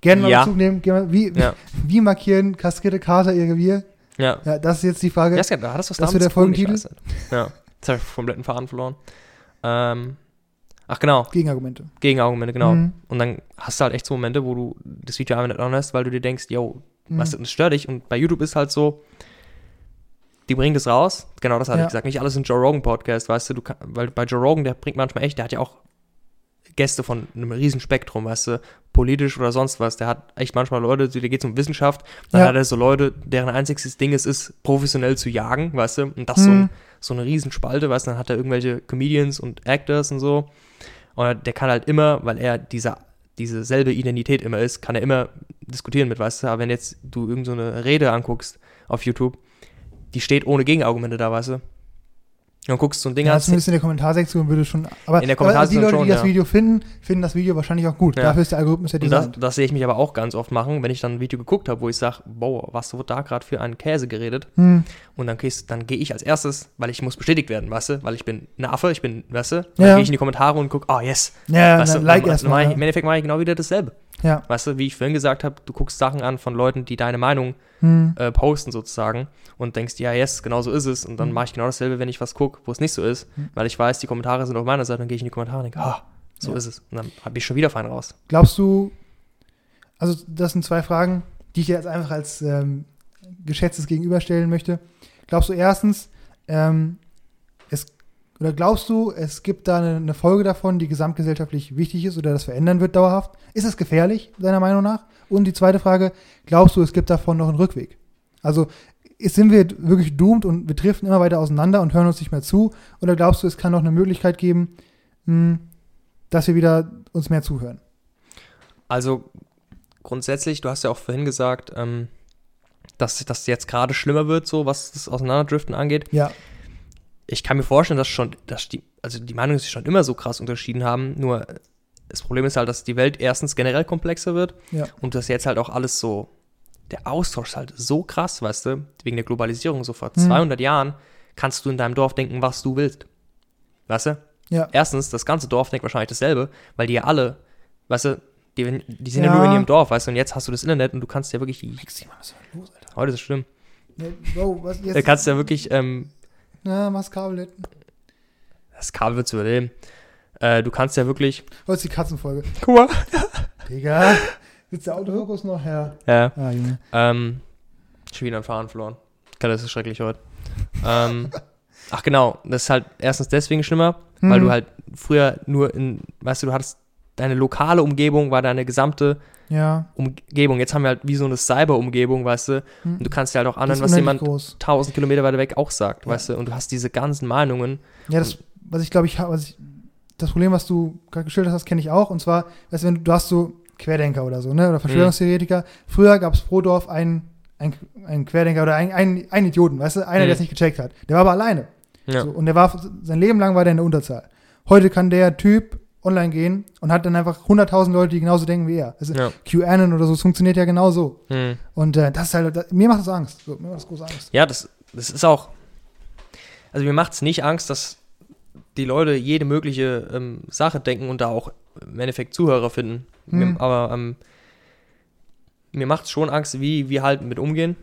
Gerne mal
Ja.
Bezug nehmen. Wie,
Ja.
wie markieren kastrierte Kater ihr Revier?
Ja,
Ja, das ist jetzt die Frage.
ja, ist ja- da hat das was
Das wird der Folgentitel?
Ja, jetzt habe ich kompletten Faden verloren. Ähm, ach genau,
Gegenargumente.
Gegenargumente, genau.
Mhm.
Und dann hast du halt echt so Momente, wo du das Video einfach nicht anhörst, weil du dir denkst, yo,
Mhm.
was das stört dich. Und bei YouTube ist halt so, die bringen das raus. Genau das hatte
Ja.
ich gesagt. Nicht alles ein Joe Rogan Podcast, weißt du, du kann, weil bei Joe Rogan, der bringt manchmal echt, der hat ja auch Gäste von einem riesen Spektrum, weißt du, politisch oder sonst was. Der hat echt manchmal Leute, da geht um Wissenschaft, dann
Ja.
hat er so Leute, deren einziges Ding es ist, professionell zu jagen, weißt du, und das so,
Hm.
ein, so eine Riesenspalte, weißt du, dann hat er irgendwelche Comedians und Actors und so. Und der kann halt immer, weil er dieser diese selbe Identität immer ist, kann er immer diskutieren mit, weißt du, aber wenn jetzt du irgend so eine Rede anguckst auf YouTube, die steht ohne Gegenargumente da, weißt du. Dann guckst du so ein Ding
Ja,
an,
zumindest in der Kommentarsektion würde schon. Aber,
In der
aber die
Kommentarsektion
Leute, die
schon,
das
ja.
Video finden, finden das Video wahrscheinlich auch gut. Dafür ist der Algorithmus ja
Und das,
designt.
das sehe ich mich aber auch ganz oft machen, wenn ich dann ein Video geguckt habe, wo ich sage, boah, was wird da gerade für einen Käse geredet?
Hm.
Und dann, dann gehe ich als erstes, weil ich muss bestätigt werden, weißt du? Weil ich bin ein Affe, ich bin, weißt du? Dann gehe ich in die Kommentare und gucke, oh yes.
Ja,
weißt du?
like erstmal.
Im Endeffekt mache ich genau wieder dasselbe.
Ja.
Weißt du, wie ich vorhin gesagt habe, du guckst Sachen an von Leuten, die deine Meinung
Hm.
äh, posten sozusagen und denkst, ja, yes, genau so ist es. Und dann
Mhm.
mache ich genau dasselbe, wenn ich was gucke, wo es nicht so ist,
Mhm.
weil ich weiß, die Kommentare sind auf meiner Seite, dann gehe ich in die Kommentare und denke, ah, so
Ja.
ist es. Und dann habe ich schon wieder fein raus.
Glaubst du, also das sind zwei Fragen, die ich dir jetzt einfach als ähm, geschätztes gegenüberstellen möchte. Glaubst du erstens, ähm, oder glaubst du, es gibt da eine, eine Folge davon, die gesamtgesellschaftlich wichtig ist oder das verändern wird dauerhaft? Ist es gefährlich, deiner Meinung nach? Und die zweite Frage, glaubst du, es gibt davon noch einen Rückweg? Also ist- sind wir wirklich doomed und wir driften immer weiter auseinander und hören uns nicht mehr zu? Oder glaubst du, es kann noch eine Möglichkeit geben, mh, dass wir wieder uns mehr zuhören?
Also grundsätzlich, du hast ja auch vorhin gesagt, ähm, dass das jetzt gerade schlimmer wird, so was das Auseinanderdriften angeht.
Ja.
Ich kann mir vorstellen, dass schon, dass die, also die Meinungen sich schon immer so krass unterschieden haben. Nur das Problem ist halt, dass die Welt erstens generell komplexer wird
Ja.
und dass jetzt halt auch alles so, der Austausch ist halt so krass, weißt du, wegen der Globalisierung. So vor
Mhm.
200 Jahren kannst du in deinem Dorf denken, was du willst. Weißt du?
Ja.
Erstens, das ganze Dorf denkt wahrscheinlich dasselbe, weil die ja alle, weißt du, die, die sind ja.
Ja.
nur in ihrem Dorf, weißt du, und jetzt hast du das Internet und du kannst ja wirklich,
Maxi, Mann, was ist los, Alter?
heute ist es schlimm,
Ja, Bro, was
da
jetzt?
kannst du ja wirklich, ähm,
Ja, mach's Kabel hinten.
das Kabel wird zu überleben, äh, du kannst ja wirklich,
Heute ist die Katzenfolge.
guck mal,
Digga. Sitzt der Autofokus noch her?
ja,
Ah, Junge.
ähm, schon wieder ein Fahren verloren, Gott, das ist schrecklich heute, ähm, ach genau, das ist halt erstens deswegen schlimmer, weil
Mhm.
du halt früher nur in, weißt du, du hattest, deine lokale Umgebung war deine gesamte
Ja.
Umgebung, jetzt haben wir halt wie so eine Cyber-Umgebung, weißt du,
Hm.
und du kannst ja halt auch anderen, was jemand
groß.
1000 Kilometer weiter weg auch sagt,
Ja.
weißt du, und du hast diese ganzen Meinungen.
Ja, das, was ich glaube, ich habe, was ich, das Problem, was du gerade geschildert hast, kenne ich auch. Und zwar, weißt du, wenn du, du hast so Querdenker oder so, ne? Oder Verschwörungstheoretiker. Früher gab es pro Dorf einen, einen, einen Querdenker oder einen, einen, einen Idioten, weißt du? Einer,
Mhm.
der es nicht gecheckt hat. Der war aber alleine.
Ja.
So, und der war sein Leben lang war der in der Unterzahl. Heute kann der Typ online gehen und hat dann einfach 100.000 Leute, die genauso denken wie er. Also
Ja.
QAnon oder so, es funktioniert ja genauso.
Hm.
Und äh, das ist halt, das, mir macht das Angst. So, mir macht das große Angst.
ja, das, das ist auch. Also mir macht es nicht Angst, dass die Leute jede mögliche ähm, Sache denken und da auch im Endeffekt Zuhörer finden.
Hm.
Mir, aber ähm, mir macht es schon Angst, wie wir halt mit umgehen.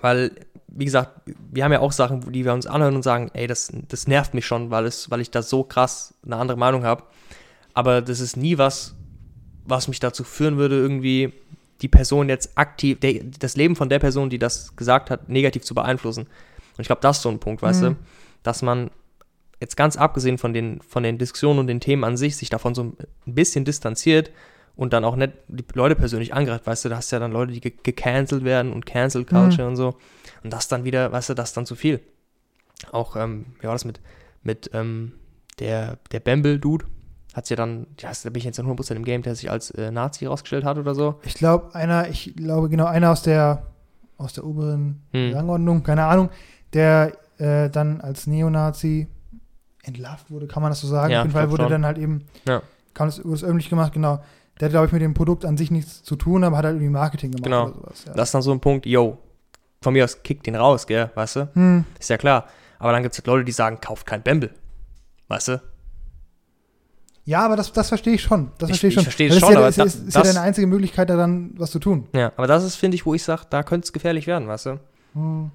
Weil, wie gesagt, wir haben ja auch Sachen, die wir uns anhören und sagen, ey, das, das nervt mich schon, weil, es, weil ich da so krass eine andere Meinung habe. Aber das ist nie was, was mich dazu führen würde, irgendwie die Person jetzt aktiv, der, das Leben von der Person, die das gesagt hat, negativ zu beeinflussen. Und ich glaube, das ist so ein Punkt, weißt
Mhm.
du, dass man jetzt ganz abgesehen von den, von den Diskussionen und den Themen an sich, sich davon so ein bisschen distanziert und dann auch nicht die Leute persönlich angreift, weißt du, da hast du ja dann Leute, die ge gecancelt werden und Cancel Culture und so. Und das dann wieder, weißt du, das dann zu viel. Auch, ähm, wie war das mit, mit ähm, der, der Bamble-Dude? Hat ja dann, ja, da bin ich jetzt nicht 100% im Game, der sich als äh, Nazi rausgestellt hat oder so.
Ich glaube, einer, ich glaube genau, einer aus der aus der oberen
Hm.
Rangordnung, keine Ahnung, der äh, dann als Neonazi entlarvt wurde, kann man das so sagen?
Ja,
Auf jeden Fall wurde
schon.
dann halt eben,
Ja.
kam das, wurde das öffentlich gemacht, genau. Der hat, glaube ich, mit dem Produkt an sich nichts zu tun, aber hat halt irgendwie Marketing gemacht
Genau.
oder sowas. Ja.
Das ist dann so ein Punkt, yo, von mir aus kick den raus, gell, weißt du?
hm.
Ist ja klar. Aber dann gibt es halt Leute, die sagen, kauft kein Bamble. Weißt du?
Ja, aber das, das verstehe ich schon. Das
Ich-
verstehe ich
ich
schon.
verstehe
Weil
es
das
schon,
ist ja,
aber
ist, ja-
da-
ist, ist ja
das-
deine einzige Möglichkeit, daran was zu tun.
Ja, aber das ist, finde ich, wo ich sage, da könnte es gefährlich werden, weißt du?
Hm.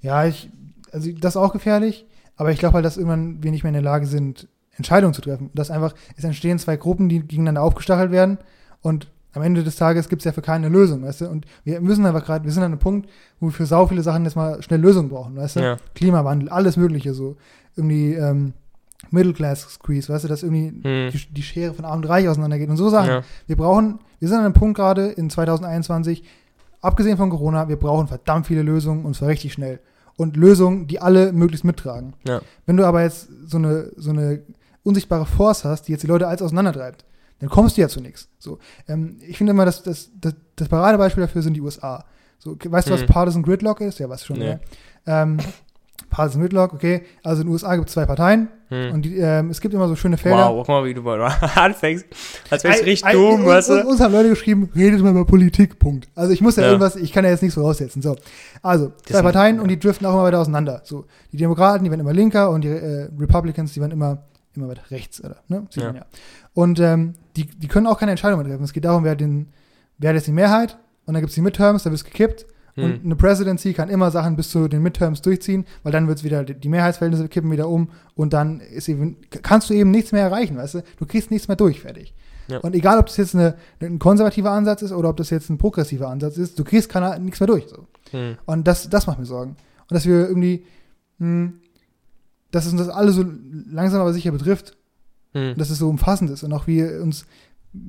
Ja, ich, also das ist auch gefährlich, aber ich glaube halt, dass irgendwann wir nicht mehr in der Lage sind, Entscheidungen zu treffen. Dass einfach, es entstehen zwei Gruppen, die gegeneinander aufgestachelt werden und am Ende des Tages gibt es ja für keine Lösung, weißt du? Und wir müssen einfach gerade, wir sind an einem Punkt, wo wir für sau viele Sachen jetzt mal schnell Lösungen brauchen, weißt du?
Ja.
Klimawandel, alles Mögliche so. Irgendwie, ähm, Middle Class Squeeze, weißt du, dass irgendwie
Hm.
die, die Schere von Arm und Reich auseinandergeht und so Sachen.
Ja.
Wir brauchen, wir sind an einem Punkt gerade in 2021, abgesehen von Corona, wir brauchen verdammt viele Lösungen und zwar richtig schnell. Und Lösungen, die alle möglichst mittragen.
Ja.
Wenn du aber jetzt so eine, so eine unsichtbare Force hast, die jetzt die Leute alles auseinandertreibt, dann kommst du ja zu nichts. So, ähm, ich finde immer, dass das, das, das Paradebeispiel dafür sind die USA. So, weißt du, was
Hm.
Partisan Gridlock ist? Ja, weißt du schon,
Nee.
ne? Ähm, Partisan Gridlock, okay. Also in den USA gibt es zwei Parteien
Hm.
und die, ähm, es gibt immer so schöne Felder.
Wow, guck mal, wie du mal anfängst. Als wärst du richtig dumm,
uns,
weißt
uns,
du?
uns haben Leute geschrieben, redet mal über Politik, Punkt. Also ich muss ja,
Ja.
irgendwas, ich kann ja jetzt nichts voraussetzen. So. Also, zwei
sind-
Parteien
ja.
und die driften auch immer weiter auseinander. So. Die Demokraten, die werden immer linker und die äh, Republicans, die werden immer, immer weiter rechts, oder? Ne? Sieht
Ja.
man ja. Und ähm, die, die können auch keine Entscheidung mehr treffen. Es geht darum, wer, den, wer hat jetzt die Mehrheit und dann gibt es die Midterms, da wird es gekippt. Und
Hm.
eine Presidency kann immer Sachen bis zu den Midterms durchziehen, weil dann wird es wieder, die Mehrheitsverhältnisse kippen wieder um und dann ist eben, kannst du eben nichts mehr erreichen, weißt du? Du kriegst nichts mehr durch, fertig.
Ja.
Und egal, ob das jetzt eine, ein konservativer Ansatz ist oder ob das jetzt ein progressiver Ansatz ist, du kriegst keine, nichts mehr durch. So.
Hm.
Und das, das macht mir Sorgen. Und dass wir irgendwie, mh, dass es uns das alle so langsam aber sicher betrifft
Hm.
dass es so umfassend ist und auch wie uns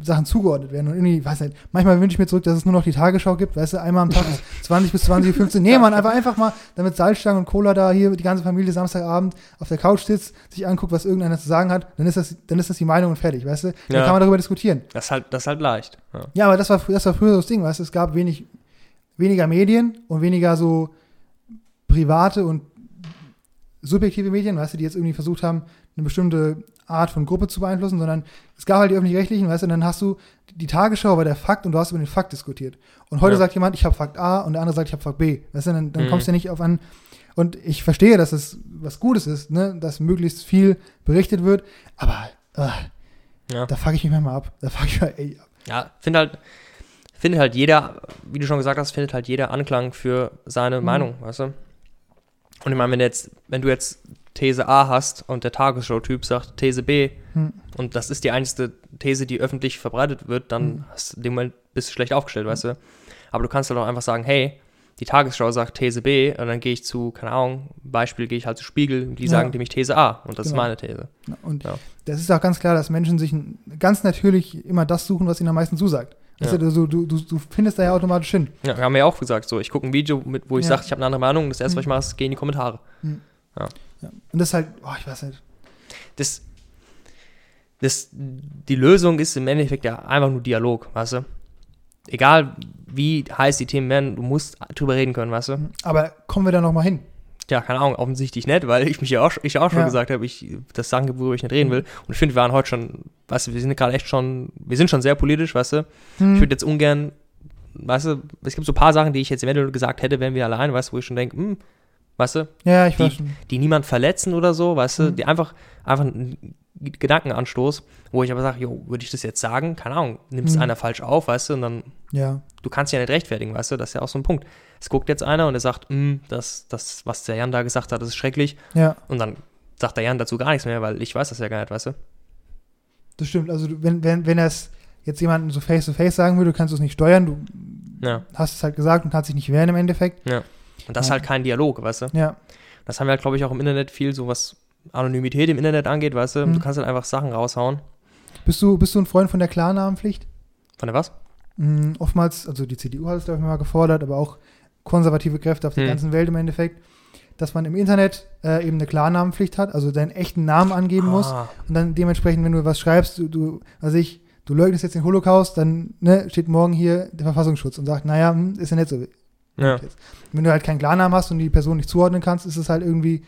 Sachen zugeordnet werden und irgendwie, weiß nicht, manchmal wünsche ich mir zurück, dass es nur noch die Tagesschau gibt, weißt du, einmal am Tag 20 bis 20, 15. Nee, man, einfach, einfach mal, damit Salzstangen und Cola da hier die ganze Familie Samstagabend auf der Couch sitzt, sich anguckt, was irgendeiner zu sagen hat, dann ist das, dann ist das die Meinung und fertig, weißt du? Dann
Ja.
kann man darüber diskutieren.
Das ist halt, das ist halt leicht. Ja.
Ja, aber das war, das war früher so das Ding, weißt du, es gab wenig, weniger Medien und weniger so private und subjektive Medien, weißt du, die jetzt irgendwie versucht haben, eine bestimmte Art von Gruppe zu beeinflussen, sondern es gab halt die öffentlich-rechtlichen, weißt du, und dann hast du die Tagesschau war der Fakt und du hast über den Fakt diskutiert. Und heute
Ja.
sagt jemand, ich habe Fakt A und der andere sagt, ich habe Fakt B. Weißt du, dann, dann
Mhm.
kommst du ja nicht auf an. Und ich verstehe, dass es was Gutes ist, ne, dass möglichst viel berichtet wird, aber äh,
Ja.
da fuck ich mich manchmal ab. Da fuck ich mal, ey, ab.
Ja, finde halt, findet halt jeder, wie du schon gesagt hast, findet halt jeder Anklang für seine
Mhm.
Meinung, weißt du? Und ich meine, wenn jetzt, wenn du jetzt These A hast und der Tagesschau-Typ sagt These B
Hm.
und das ist die einzige These, die öffentlich verbreitet wird, dann
Mhm.
hast du in dem Moment bist du schlecht aufgestellt, weißt du? Aber du kannst halt auch einfach sagen, hey, die Tagesschau sagt These B und dann gehe ich zu, keine Ahnung, Beispiel gehe ich halt zu Spiegel, die
Ja.
sagen nämlich These A und das ist
Genau.
meine These.
Und
Ja.
das ist auch ganz klar, dass Menschen sich ganz natürlich immer das suchen, was ihnen am meisten zusagt.
Ja.
du, du, du, du, findest da ja automatisch hin.
Ja, wir haben ja auch gesagt, so, ich gucke ein Video, mit, wo ich
Ja.
sage, ich habe eine andere Meinung, das erste, was ich
Mhm.
mache, ist, gehe in die Kommentare.
Ja. Und das ist halt, oh, ich weiß nicht.
das, das, die Lösung ist im Endeffekt ja einfach nur Dialog, weißt du? Egal wie heiß die Themen werden, du musst drüber reden können, weißt du?
Aber kommen wir da noch mal hin?
Ja, keine Ahnung, offensichtlich nicht, weil ich mich ja auch, ich auch schon
Ja.
gesagt habe, ich das gibt, worüber ich nicht reden will. Und ich finde, wir waren heute schon, weißt du, wir sind gerade echt schon, wir sind schon sehr politisch, weißt du?
Hm.
Ich würde jetzt ungern, weißt du, es gibt so ein paar Sachen, die ich jetzt eventuell gesagt hätte, wären wir allein, weißt du, wo ich schon denke, hm, weißt du,
ja, ich weiß schon.
die niemand verletzen oder so, weißt du,
Mhm.
die einfach, einfach ein Gedankenanstoß, wo ich aber sage, jo, würde ich das jetzt sagen? Keine Ahnung, nimmt es
Mhm.
einer falsch auf, weißt du, und dann,
Ja.
du kannst ja nicht rechtfertigen, weißt du, das ist ja auch so ein Punkt. Es guckt jetzt einer und er sagt, "Hm, das, das, was der Jan da gesagt hat, das ist schrecklich,
Ja,
und dann sagt der Jan dazu gar nichts mehr, weil ich weiß das ja gar nicht, weißt du.
das stimmt. Also wenn, wenn, wenn er es jetzt jemandem so face to face sagen würde, kannst du es nicht steuern, du
Ja,
hast es halt gesagt und kannst dich nicht wehren im Endeffekt.
Und das ist
Ja.
halt kein Dialog, weißt du.
Ja.
Das haben wir halt, glaube ich, auch im Internet viel, so was Anonymität im Internet angeht, weißt du.
Mhm.
Du kannst halt einfach Sachen raushauen.
Bist du, bist du ein Freund von der Klarnamenpflicht?
Von der was?
Mhm, oftmals, also die CDU hat es, glaube ich, mal gefordert, aber auch konservative Kräfte auf der
Hm.
ganzen Welt im Endeffekt, dass man im Internet äh, eben eine Klarnamenpflicht hat, also deinen echten Namen angeben muss
Ah,
und dann dementsprechend, wenn du was schreibst, du, du also ich, du leugnest jetzt den Holocaust, dann ne, steht morgen hier der Verfassungsschutz und sagt, naja, hm, ist ja nicht so.
Ja.
Wenn du halt keinen Klarnamen hast und die Person nicht zuordnen kannst, ist es halt irgendwie,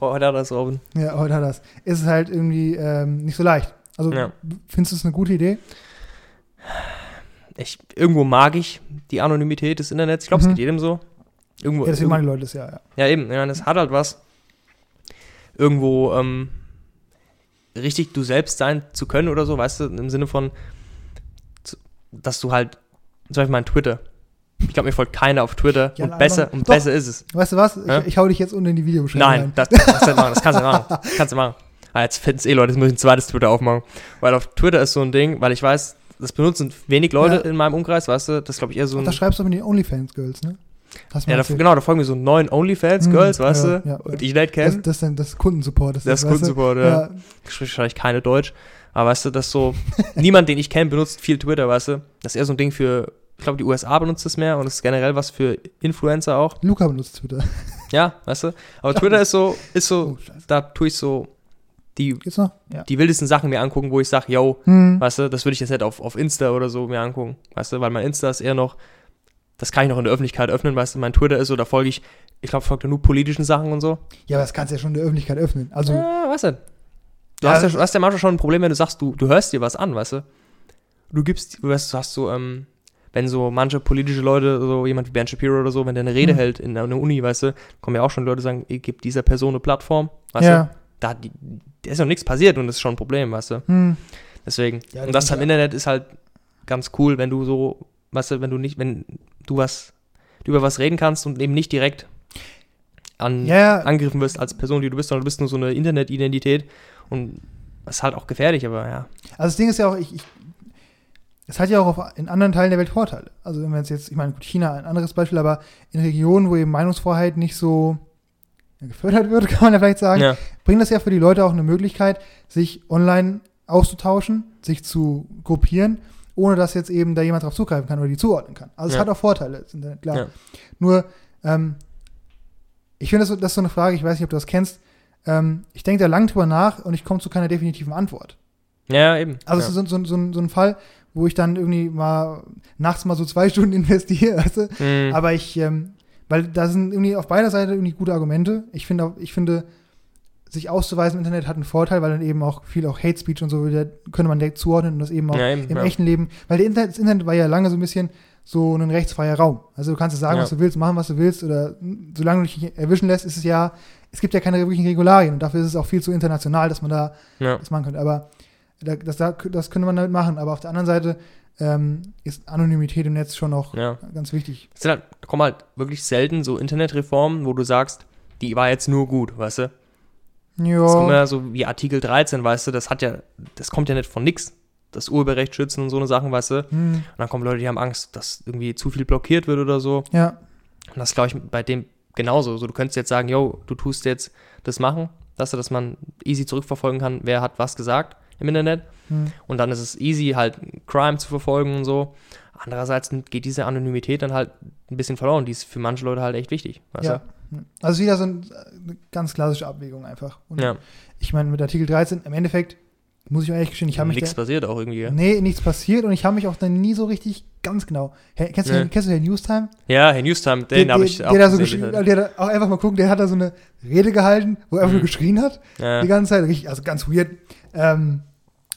Heute hat das Robin.
ja, heute hat das, ist es halt irgendwie ähm, nicht so leicht. Also
Ja.
findest du es eine gute Idee?
ich, irgendwo mag ich die Anonymität des Internets. Ich glaube,
Mhm.
es geht jedem so. Irgendwo,
Ja, deswegen die Leute das ja, ja.
ja, eben. Ja, das hat halt was. Irgendwo ähm, richtig du selbst sein zu können oder so, weißt du, im Sinne von, dass du halt, zum Beispiel mein Twitter. Ich glaube, mir folgt keiner auf Twitter
Ja,
und besser, und
doch.
besser ist es.
Weißt du was? Ich,
Ja?
ich hau dich jetzt unten in die Videobeschreibung
Nein, das, das kannst du machen. Das kannst du machen. Das kannst du machen. Ah, jetzt finden es eh Leute, jetzt muss ich ein zweites Twitter aufmachen. Weil auf Twitter ist so ein Ding, weil ich weiß, das benutzen wenig Leute
Ja.
in meinem Umkreis, weißt du, das ist glaube ich eher so ein.
da schreibst du mit den OnlyFans-Girls, ne?
Ja, da, genau, da folgen mir so neun OnlyFans-Girls,
Hm,
weißt
ja,
du?
ja,
und ich nicht
Das,
kenne.
das, ist das ist Kundensupport.
Das ist
weißt du?
Kundensupport, ja.
ja.
wahrscheinlich keine Deutsch. Aber weißt du, das so, niemand, den ich kenne, benutzt viel Twitter, weißt du? Das ist eher so ein Ding für, ich glaube, die USA benutzt es mehr und es ist generell was für Influencer auch.
Luca benutzt Twitter.
Ja, weißt du? Aber Twitter ist so, ist so,
Oh,
da tue ich so die?
Ja.
die wildesten Sachen mir angucken, wo ich sage, yo,
Hm.
weißt du, das würde ich jetzt nicht auf, auf Insta oder so mir angucken, weißt du? Weil mein Insta ist eher noch, das kann ich noch in der Öffentlichkeit öffnen, weißt du? Mein Twitter ist so, da folge ich, ich glaube, folge nur politischen Sachen und so.
Ja, aber das kannst du ja schon in der Öffentlichkeit öffnen. Also,
Ja, was denn? Du
Ja.
hast, ja, hast ja manchmal schon ein Problem, wenn du sagst, du, du hörst dir was an, weißt du? Du gibst, du hast, du hast so, ähm, wenn so manche politische Leute, so jemand wie Ben Shapiro oder so, wenn der eine Rede
Mhm.
hält in einer Uni, weißt du, kommen ja auch schon Leute, die sagen, ihr gebt dieser Person eine Plattform, weißt
ja.
du? Da, die, da ist noch nichts passiert und das ist schon ein Problem, weißt du?
Hm.
Deswegen.
Ja,
und
das
am
ja-
Internet ist halt ganz cool, wenn du so, weißt du, wenn du nicht, wenn du was, du über was reden kannst und eben nicht direkt an,
ja.
angegriffen wirst als Person, die du bist, sondern du bist nur so eine Internetidentität und das ist halt auch gefährlich, aber ja.
Also das Ding ist ja auch, ich, ich es hat ja auch auf, in anderen Teilen der Welt Vorteile. Also wenn wir jetzt, jetzt ich meine, gut, China ein anderes Beispiel, aber in Regionen, wo eben Meinungsfreiheit nicht so gefördert wird, kann man ja vielleicht sagen,
ja.
bringt das ja für die Leute auch eine Möglichkeit, sich online auszutauschen, sich zu gruppieren, ohne dass jetzt eben da jemand drauf zugreifen kann oder die zuordnen kann. Also es
Ja.
hat auch Vorteile, das Internet, klar.
Ja.
Nur, ähm, ich finde, das, das ist so eine Frage, ich weiß nicht, ob du das kennst. Ähm, ich denke da lang drüber nach und ich komme zu keiner definitiven Antwort.
Ja, eben.
Also
ja.
es ist so, so, so, ein- so ein Fall, wo ich dann irgendwie mal nachts mal so zwei Stunden investiere, weißt du?
Mhm.
Aber ich, ähm, weil da sind irgendwie auf beider Seite irgendwie gute Argumente. Ich finde, ich finde, sich auszuweisen im Internet hat einen Vorteil, weil dann eben auch viel auch Hate Speech und so wieder könnte man direkt zuordnen und das eben auch
ja, eben,
im
ja.
echten Leben, weil Internet, das Internet war ja lange so ein bisschen so ein rechtsfreier Raum. Also du kannst ja sagen,
Ja.
was du willst, machen, was du willst, oder solange du dich nicht erwischen lässt, ist es ja, es gibt ja keine wirklichen Regularien und dafür ist es auch viel zu international, dass man da
ja.
das machen könnte. Aber da- das, da- das könnte man damit machen. Aber auf der anderen Seite ähm, ist Anonymität im Netz schon auch
ja.
ganz wichtig.
Es sind halt, da kommen halt wirklich selten so Internetreformen, wo du sagst, die war jetzt nur gut, weißt du? Das kommt
Ja,
ja so wie Artikel 13, weißt du, das hat ja, das kommt ja nicht von nix. Das Urheberrecht schützen und so eine Sachen, weißt du? Und
hm,
dann kommen Leute, die haben Angst, dass irgendwie zu viel blockiert wird oder so.
ja,
Und das glaube ich bei dem genauso. So, du könntest jetzt sagen, yo, du tust jetzt das machen, dass, dass man easy zurückverfolgen kann, wer hat was gesagt im Internet.
hm,
Und dann ist es easy, halt Crime zu verfolgen und so. Andererseits geht diese Anonymität dann halt ein bisschen verloren. Die ist für manche Leute halt echt wichtig. Weißt
ja. Also wieder so ein, eine ganz klassische Abwägung einfach. Und
du? Ja.
ich meine, mit Artikel 13, im Endeffekt, muss ich ehrlich gestehen, ich habe mich
Nichts passiert auch irgendwie. Ja,
Nee, nichts passiert und ich habe mich auch dann nie so richtig ganz genau. Herr, kennst, du,
Nee.
Herrn- kennst du Herrn Newstime?
ja Herr Newstime, den habe ich
der,
auch
der da so geschrien,
halt.
der da auch einfach mal gucken, der hat da so eine Rede gehalten, wo er einfach nur
Mhm.
geschrien hat.
Ja,
die ganze Zeit, richtig, also ganz weird. Ähm,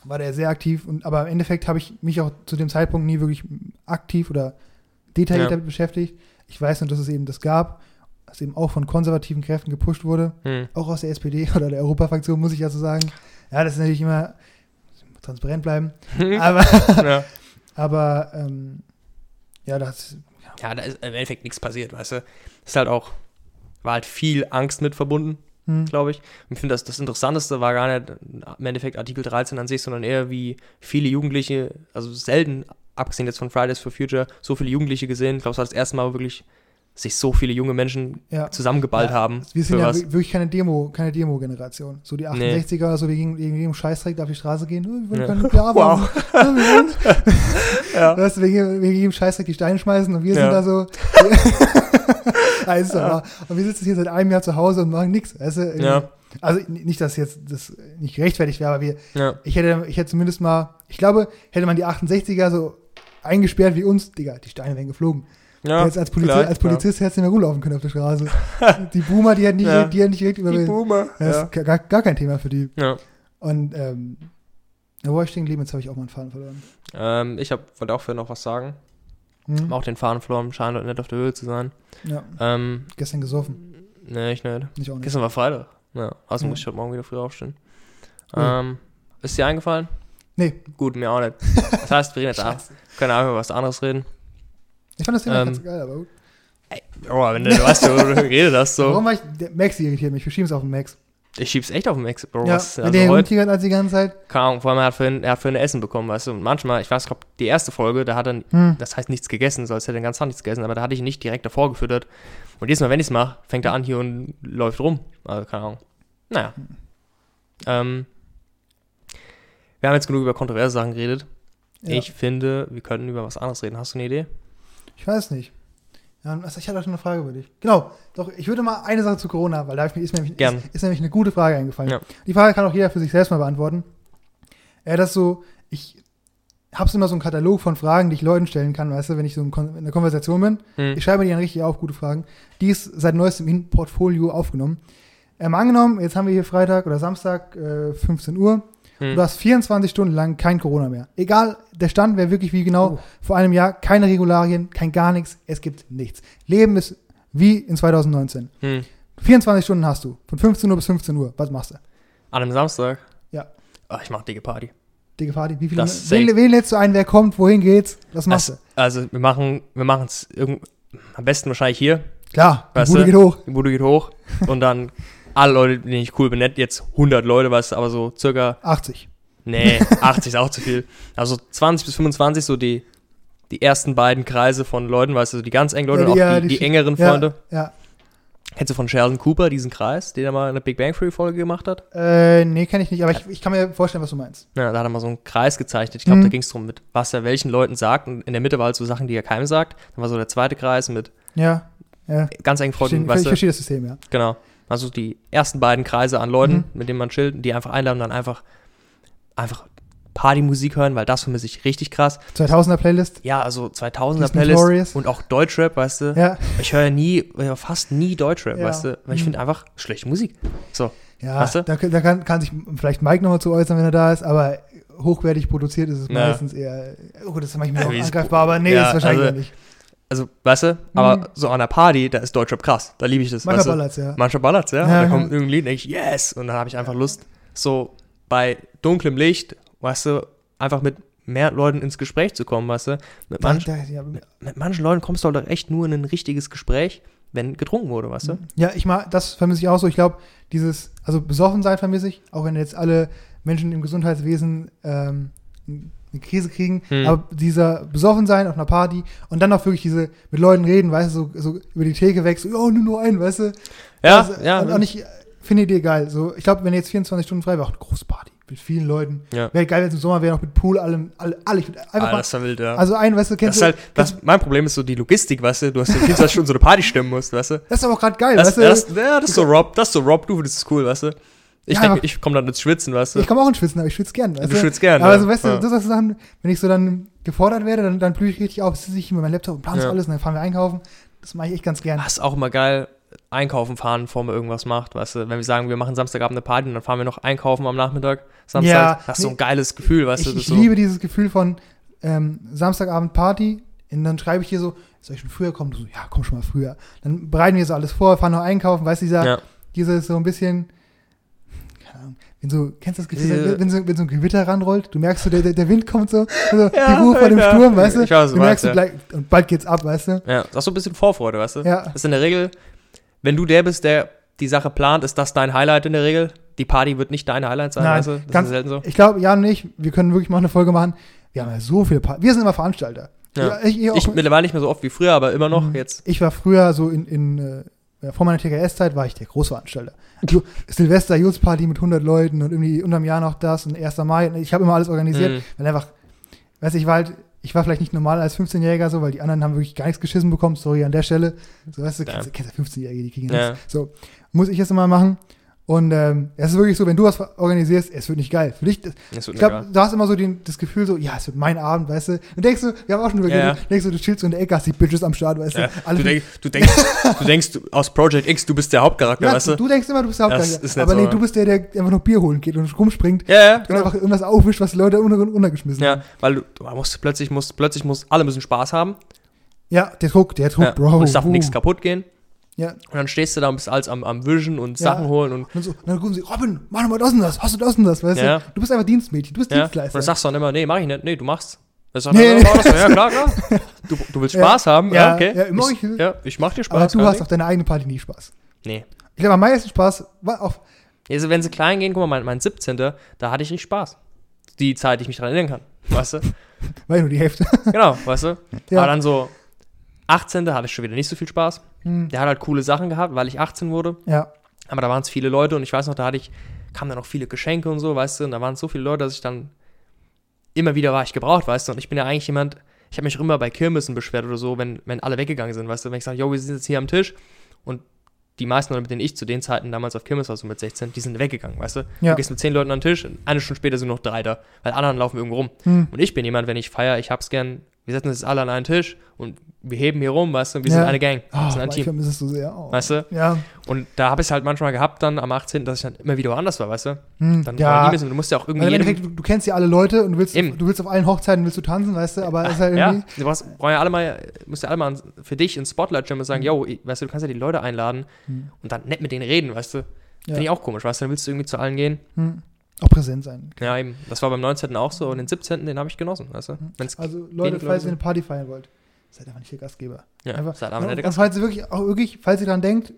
war der sehr aktiv und aber im Endeffekt habe ich mich auch zu dem Zeitpunkt nie wirklich aktiv oder detailliert
Ja.
damit beschäftigt. Ich weiß nur, dass es eben das gab, das eben auch von konservativen Kräften gepusht wurde,
hm.
auch aus der SPD oder der Europafraktion, muss ich ja so sagen. Ja, das ist natürlich immer transparent bleiben. Aber,
ja.
aber ähm, ja, das
ja, da ist im Endeffekt nichts passiert, weißt du. Ist halt auch, war halt viel Angst mit verbunden,
hm,
glaube ich. Und ich finde, das, das Interessanteste war gar nicht im Endeffekt Artikel 13 an sich, sondern eher wie viele Jugendliche, also selten, abgesehen jetzt von Fridays for Future, so viele Jugendliche gesehen. Ich glaube, es war das erste Mal, wirklich sich so viele junge Menschen
ja.
zusammengeballt
Ja,
haben.
Wir sind ja
was.
wir- wirklich keine Demo, keine Demo-Generation. So die 68er oder so, wir gingen wegen jedem Scheißdreck auf die Straße gehen. Oh, wir wollen
Ja. Wow.
Ja, wir. Weißt du, wegen, wegen jedem Scheißdreck die Steine schmeißen und wir sind da so. wahr. Und wir sitzen hier seit einem Jahr zu Hause und machen nichts. Weißt du? Irgendwie.
Ja.
Also nicht, dass jetzt das nicht gerechtfertigt wäre, aber wir,
Ja.
ich hätte, ich hätte zumindest mal, ich glaube, hätte man die 68er so eingesperrt wie uns, Digga, die Steine wären geflogen.
Ja,
Jetzt als, Polizi
klar,
als Polizist hättest du nicht mehr rumlaufen können auf der Straße. die Boomer, die hätten nicht,
Ja.
die hätten nicht direkt
klar. Die. Boomer.
Das
Ja.
ist gar, gar kein Thema für die.
ja.
Und, ähm, ja, wo war ich stehen geblieben? Jetzt habe ich auch meinen Faden verloren.
Ähm, ich hab, wollte auch für noch was sagen.
Hm?
Auch den Faden verloren, scheint heute nicht auf der Höhe zu sein.
Ja,
Ähm,
gestern gesoffen.
nee, ich nicht.
Nicht auch nicht.
Gestern war Freitag. Ja, also
Ja.
muss ich heute Morgen wieder früh aufstehen.
Cool.
Ähm, ist dir eingefallen?
Nee.
Gut, mir auch nicht. Das heißt, wir reden jetzt auch.
Scheiße.
Können auch über was anderes reden.
Ich fand das Thema
Ähm,
ganz geil, aber gut.
Oh, wenn du, weißt, worüber du geredet hast, so.
Warum war ich, Max irritiert mich, wir schieben es auf den Max.
Ich schieb's echt auf den Max, Bro.
ja,
was, also
der
heute,
rumtigert als die ganze Zeit.
keine Ahnung, vor allem er hat, für ein, er hat für ein Essen bekommen, weißt du. Und manchmal, ich weiß, ich glaube, die erste Folge, da hat er,
Hm.
das heißt nichts gegessen, so als hätte er den ganzen Tag nichts gegessen, aber da hatte ich ihn nicht direkt davor gefüttert. Und jedes Mal, wenn ich's mache, fängt er an hier und läuft rum. Also, keine Ahnung. Naja. Ähm, wir haben jetzt genug über kontroverse Sachen geredet.
Ja.
Ich finde, wir könnten über was anderes reden. Hast du eine Idee?
Ich weiß nicht. Ja, ich hatte auch schon eine Frage über dich. Genau, doch, ich würde mal eine Sache zu Corona, weil da ist, mir ist, ist nämlich eine gute Frage eingefallen.
Ja.
Die Frage kann auch jeder für sich selbst mal beantworten. Ja, das so, ich habe immer so einen Katalog von Fragen, die ich Leuten stellen kann, weißt du, wenn ich so in einer Konversation bin.
Hm.
Ich schreibe mir die dann richtig auf, gute Fragen. Die ist seit neuestem in Portfolio aufgenommen. Ähm, angenommen, jetzt haben wir hier Freitag oder Samstag, äh, 15 Uhr.
Hm.
Du hast 24 Stunden lang kein Corona mehr. Egal, der Stand wäre wirklich wie genau
Oh.
vor einem Jahr. Keine Regularien, kein gar nichts. Es gibt nichts. Leben ist wie in 2019.
Hm.
24 Stunden hast du. Von 15 Uhr bis 15 Uhr. Was machst du?
An einem Samstag?
Ja.
Oh, ich mach dicke Party.
Dicke Party. Wie viele, wen, wen lädst du ein? Wer kommt? Wohin geht's? Was machst
Also, also wir machen wir machen es am besten wahrscheinlich hier.
du? Klar, die
Weißt
Bude
du?
geht hoch.
Die Bude geht hoch und dann alle Leute, die ich cool bin, nicht jetzt 100 Leute, weißt du, aber so circa,
80.
nee, 80 ist auch zu viel. Also 20 bis 25 so die, die ersten beiden Kreise von Leuten, weißt du, so die ganz engen Leute
Ja,
und auch
ja,
die,
die
die engeren
Ja,
Freunde.
Ja.
Kennst du von Sheldon Cooper diesen Kreis, den er mal in der Big Bang Theory Folge gemacht hat?
Äh, nee, kenne ich nicht, aber ich, ich kann mir vorstellen, was du meinst.
Ja, da hat er mal so einen Kreis gezeichnet. Ich glaube,
Mhm.
da ging es darum, mit was er welchen Leuten sagt. Und in der Mitte war halt so Sachen, die er keinem sagt. Dann war so der zweite Kreis mit
Ja. Ja.
ganz engen Freunden,
ich
weißt du,
verstehe das System, ja.
Genau. Also die ersten beiden Kreise an Leuten,
Mhm.
mit denen man chillt, die einfach einladen und dann einfach, einfach Partymusik hören, weil das vermisse ich richtig krass.
2000er Playlist.
Ja, also 2000er
Die ist
Playlist und auch Deutschrap, weißt du.
Ja.
Ich höre nie, fast nie Deutschrap,
Ja.
weißt du. Weil ich
Mhm.
finde einfach schlechte Musik. So.
Ja,
Weißt du?
da, da kann, kann sich vielleicht Mike nochmal zu äußern, wenn er da ist, aber hochwertig produziert ist es
Ja.
meistens eher, oh das ist manchmal
Ja,
auch angreifbar, aber nee,
Ja,
ist wahrscheinlich
also-
nicht.
Also, weißt du, aber
Mhm.
so an einer Party, da ist Deutschrap krass. Da liebe ich das.
Manchmal ballert's, ja.
Manchmal ballert's, ja.
Ja,
und da kommt irgendein Lied denke ich, yes. Und dann habe ich einfach Lust, so bei dunklem Licht, weißt du, einfach mit mehr Leuten ins Gespräch zu kommen, weißt du. Mit, manch,
ja,
mit manchen Leuten kommst du halt echt nur in ein richtiges Gespräch, wenn getrunken wurde, weißt du.
Ja, ich mag, das vermisse ich auch so. Ich glaube, dieses, also besoffen sein vermisse ich, auch wenn jetzt alle Menschen im Gesundheitswesen ähm, eine Krise kriegen,
Hm.
aber dieser besoffen sein auf einer Party und dann auch wirklich diese mit Leuten reden, weißt du, so, so über die Theke weg, so, oh, nimm nur einen, weißt du.
Ja,
Also,
ja.
Und, und ich finde die Idee geil. So, ich glaube, wenn jetzt 24 Stunden frei wäre, auch eine große Party mit vielen Leuten.
Ja.
Wäre geil, wenn es im Sommer wäre, noch mit Pool, allem, alle, alle. Ich würd einfach
Ah, das war wild, ja.
also ein, weißt du,
das
kennst
ist
du,
halt, das, mein Problem ist so die Logistik, weißt du. Du hast ja 24 Stunden so eine Party stimmen musst, weißt du.
das ist aber auch gerade geil,
Das,
weißt du.
das, ja, das ist so Rob, das ist so Rob, du findest es cool, weißt du. Ich
Ja,
denke, ich komme dann ins Schwitzen, weißt du.
ich komme auch ins Schwitzen, aber ich schwitze gern, weißt
du schwitzt gern,
Aber
ja.
so, weißt du,
Ja.
das sind Sachen, wenn ich so dann gefordert werde, dann, dann blühe ich richtig auf, sitze ich mit meinem Laptop und plan
Ja.
alles und dann fahren wir einkaufen. Das mache ich echt ganz gern.
Das ist auch immer geil, einkaufen fahren, bevor man irgendwas macht, weißt du. Wenn wir sagen, wir machen Samstagabend eine Party und dann fahren wir noch einkaufen am Nachmittag, Samstag,
Ja,
das ist so ein geiles Gefühl, weißt du.
ich
Das
ich
ist so,
liebe dieses Gefühl von ähm, Samstagabend Party und dann schreibe ich hier so, soll ich schon früher kommen? Du so, ja, komm schon mal früher. Dann bereiten wir so alles vor, fahren noch einkaufen, weißt du, dieser,
ja.
dieses so ein bisschen, wenn so, kennst du das Gefühl,
Diese-
wenn, so, wenn so ein Gewitter ranrollt, du merkst so, der, der, Wind kommt so, also
Ja,
die Ruhe vor dem
ja.
Sturm, weißt du?
Ich weiß,
du merkst
ja.
gleich, und bald geht's ab, weißt du?
ja, das ist so ein bisschen Vorfreude, weißt du.
Ja.
Das ist in der Regel, wenn du der bist, der die Sache plant, ist das dein Highlight in der Regel. Die Party wird nicht dein Highlight sein,
Nein,
weißt du. Das
ganz-
ist selten so.
Ich glaube, Jan und ich, wir können wirklich mal eine Folge machen. Wir haben ja so viele Partys. Wir sind immer Veranstalter.
Ja.
ich, ich, auch,
Ich mittlerweile nicht mehr so oft wie früher, aber immer noch
Mhm.
jetzt.
ich war früher so in, in äh, ja, vor meiner TKS-Zeit war ich der Großveranstalter. Du, Silvester, Party mit 100 Leuten und irgendwie unterm Jahr noch das und 1. Mai. Ich habe immer alles organisiert,
Mhm.
weil einfach, weiß ich, war halt, ich war vielleicht nicht normal als 15-Jähriger so, weil die anderen haben wirklich gar nichts geschissen bekommen. Sorry an der Stelle. So, weißt du,
Ja.
kennst, du- kennst du 15-Jährige, die kriegen ja nichts. So, muss ich es immer machen. Und ähm, es ist wirklich so, wenn du was organisierst, es wird nicht geil. Für dich,
Das
ich glaube, du hast immer so den, das Gefühl so, ja, es wird mein Abend, weißt du. Und denkst du, wir haben auch schon drüber
Ja,
geredet, denkst du, du chillst so in der Ecke, hast die Bitches am Start, weißt
Ja.
du. Alle
Du, denk, du denkst, du denkst aus Project X, du bist der Hauptcharakter,
ja,
weißt du?
du denkst immer, du bist der Hauptcharakter. Aber
so,
nee,
ja.
du bist der, der einfach noch Bier holen geht und rumspringt
Ja, ja,
und einfach irgendwas aufwischt, was die Leute unter, untergeschmissen haben.
Ja, weil du, du musst plötzlich musst, plötzlich muss alle müssen Spaß haben.
Ja, der Druck, der Druck,
Ja,
Bro.
und es darf
uh.
nichts kaputt gehen.
Ja,
Und dann stehst du da und bist alles am, am Wischen und
Ja.
Sachen holen und
und dann, so, dann gucken sie, Robin, mach doch mal das und das, hast du das und das, weißt
Ja.
du. Du bist einfach Dienstmädchen, du bist
ja. Und
Dienstleister.
dann sagst du dann immer, nee, mach ich nicht. Nee, du machst. Das sagt
Nee,
so. Ja, klar, klar. Du, du willst. Spaß haben?
Ja,
okay.
ja, mach
ich,
ich.
ja, ich mach dir Spaß.
Aber du hast
Ding.
auf deiner eigenen Party nie Spaß.
Nee.
Ich glaube, am meisten Spaß war auf,
Also, wenn sie klein gehen, guck mal, mein, mein 17. Da hatte ich richtig Spaß. Die Zeit, die ich mich daran erinnern kann. Weißt du?
War ja nur die Hälfte.
Genau, weißt du?
Ja.
Aber dann so 18. hatte ich schon wieder nicht so viel Spaß.
Hm.
Der hat halt coole Sachen gehabt, weil ich 18 wurde.
Ja.
Aber da waren es viele Leute und ich weiß noch, da hatte ich, kamen dann auch viele Geschenke und so, weißt du, und da waren so viele Leute, dass ich dann immer wieder war ich gebraucht, weißt du, und ich bin ja eigentlich jemand, ich habe mich auch immer bei Kirmessen beschwert oder so, wenn, wenn alle weggegangen sind, weißt du, wenn ich sage, yo, wir sind jetzt hier am Tisch und die meisten Leute, mit denen ich zu den Zeiten damals auf Kirmes war, so mit 16, die sind weggegangen, weißt du?
Ja.
Du gehst mit zehn Leuten an den Tisch, eine Stunde später sind noch drei da, weil anderen laufen irgendwo rum.
Hm.
Und ich bin jemand, wenn ich feiere, ich hab's gern, wir setzen uns alle an einen Tisch und wir heben hier rum, weißt du, wir
Ja.
sind eine Gang, wir
Oh,
sind ein
ich
Team.
vermisse es so sehr. Oh.
Weißt du?
Ja.
Und da habe ich es halt manchmal gehabt dann am 18., dass ich dann immer wieder woanders war, weißt du?
Hm.
Dann war
ja.
nie mehr so, du musst ja auch irgendwie
Also
jedem,
du, du kennst ja alle Leute und du willst,
Eben.
du willst auf allen Hochzeiten willst du tanzen, weißt du, aber es ist halt
ja,
irgendwie.
du brauchst, brauchst ja alle mal, musst ja alle mal für dich ins Spotlight stellen und sagen, yo, ich- weißt du, du kannst ja die Leute einladen
Hm.
und dann nett mit denen reden, weißt du?
Ja.
Finde ich auch komisch, weißt du, dann willst du irgendwie zu allen gehen.
Hm. Auch präsent sein.
Ja, eben. Das war beim 19. auch so und den 17. den habe ich genossen, weißt du? Wenn's,
Also Leute, falls ihr eine Party feiern wollt, seid einfach nicht der Gastgeber.
ja,
einfach-
seid aber
und,
nicht der
und
Gast.
falls ihr wirklich, auch wirklich, falls ihr dran denkt,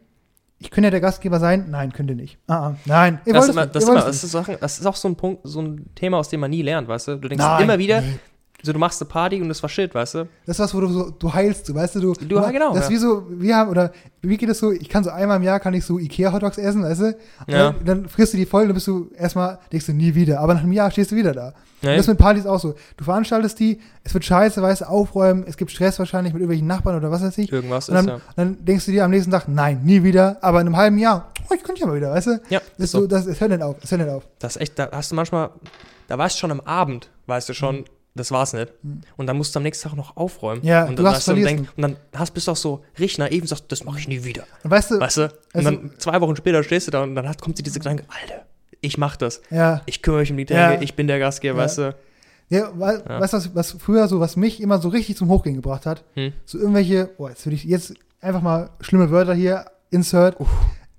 ich könnte ja der Gastgeber sein, nein, könnt ihr nicht. Ah, ah, nein, ihr
Das,
wollt
ist immer,
es nicht.
das, immer, das, ist das ist auch so ein Punkt, so ein Thema, aus dem man nie lernt, weißt du? Du denkst
Nein,
immer wieder,
nee.
So du machst eine Party und das war shit, weißt du?
Das ist was, wo du so, du heilst, du weißt du, du.
Du- ja, genau,
Das ist
ja.
wie so, wir haben, oder wie geht es so, ich kann so einmal im Jahr, kann ich so Ikea-Hotdogs essen, weißt du?
Ja.
Dann, dann frisst du die voll, dann bist du erstmal, denkst du nie wieder. Aber nach einem Jahr stehst du wieder da.
Ja,
Und das mit Partys auch so. Du veranstaltest die, es wird scheiße, weißt du, aufräumen, es gibt Stress wahrscheinlich mit irgendwelchen Nachbarn oder was weiß ich.
irgendwas
Und
ist
dann,
ja.
dann denkst du dir am nächsten Tag, nein, nie wieder. Aber in einem halben Jahr, oh, ich könnte ja mal wieder, weißt du?
Ja,
Das, ist
ist so.
so, das, es hört nicht auf, es hört nicht auf.
Das ist echt, da hast du manchmal, da weißt du schon am Abend, weißt du schon, das war's nicht.
Mhm.
Und dann musst du am nächsten Tag noch aufräumen.
Ja,
und
du
dann
hast
weißt und,
verlierst
denk, und dann hast, bist du auch so richtig naiv und sagst, das mache ich nie wieder.
Und weißt du,
Weißt du? Und
Also-
dann zwei Wochen später stehst du da und dann hat, kommt dir diese Gedanke, Alter, ich mach das.
ja,
Ich kümmere mich um die
Ja.
Dinge, ich bin der Gastgeber,
Ja.
weißt du?
ja, wei-
Ja.
weißt du, was, was früher so, was mich immer so richtig zum Hochgehen gebracht hat?
Hm.
So irgendwelche, oh, jetzt würde ich jetzt einfach mal schlimme Wörter hier, insert.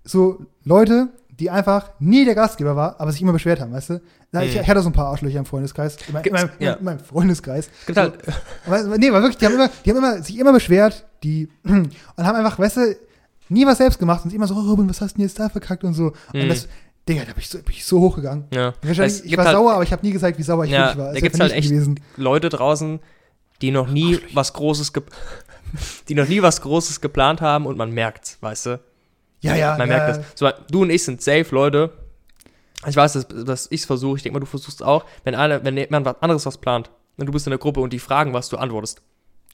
So Leute, die einfach nie der Gastgeber war, aber sich immer beschwert haben, weißt du? Na, ich, ich hatte so ein paar Arschlöcher im Freundeskreis, in, mein, in, meinem,
ja.
in meinem Freundeskreis.
Es gibt halt,
Aber, nee, war wirklich, die haben immer, die haben immer, sich immer beschwert, die, und haben einfach, weißt du, nie was selbst gemacht und immer so, oh, Robin, was hast du denn jetzt da verkackt und so. Und
Mhm.
das, Digga, da bin ich so, bin ich so hochgegangen.
ja.
Wahrscheinlich, ich
gibt
war
halt
sauer, aber ich habe nie gesagt, wie sauer ich
Ja,
wirklich war.
da
Ist
gibt's
einfach
halt echt-
gewesen.
Leute draußen, die noch nie was Großes, die noch nie was Großes geplant haben und man merkt's, weißt du?
Ja, ja.
Man
ja,
merkt das. So, du und ich sind safe, Leute. Ich weiß, dass, dass ich es versuche. Ich denke mal, du versuchst auch. Wenn, einer, wenn jemand was anderes was plant und du bist in der Gruppe und die fragen, was du antwortest.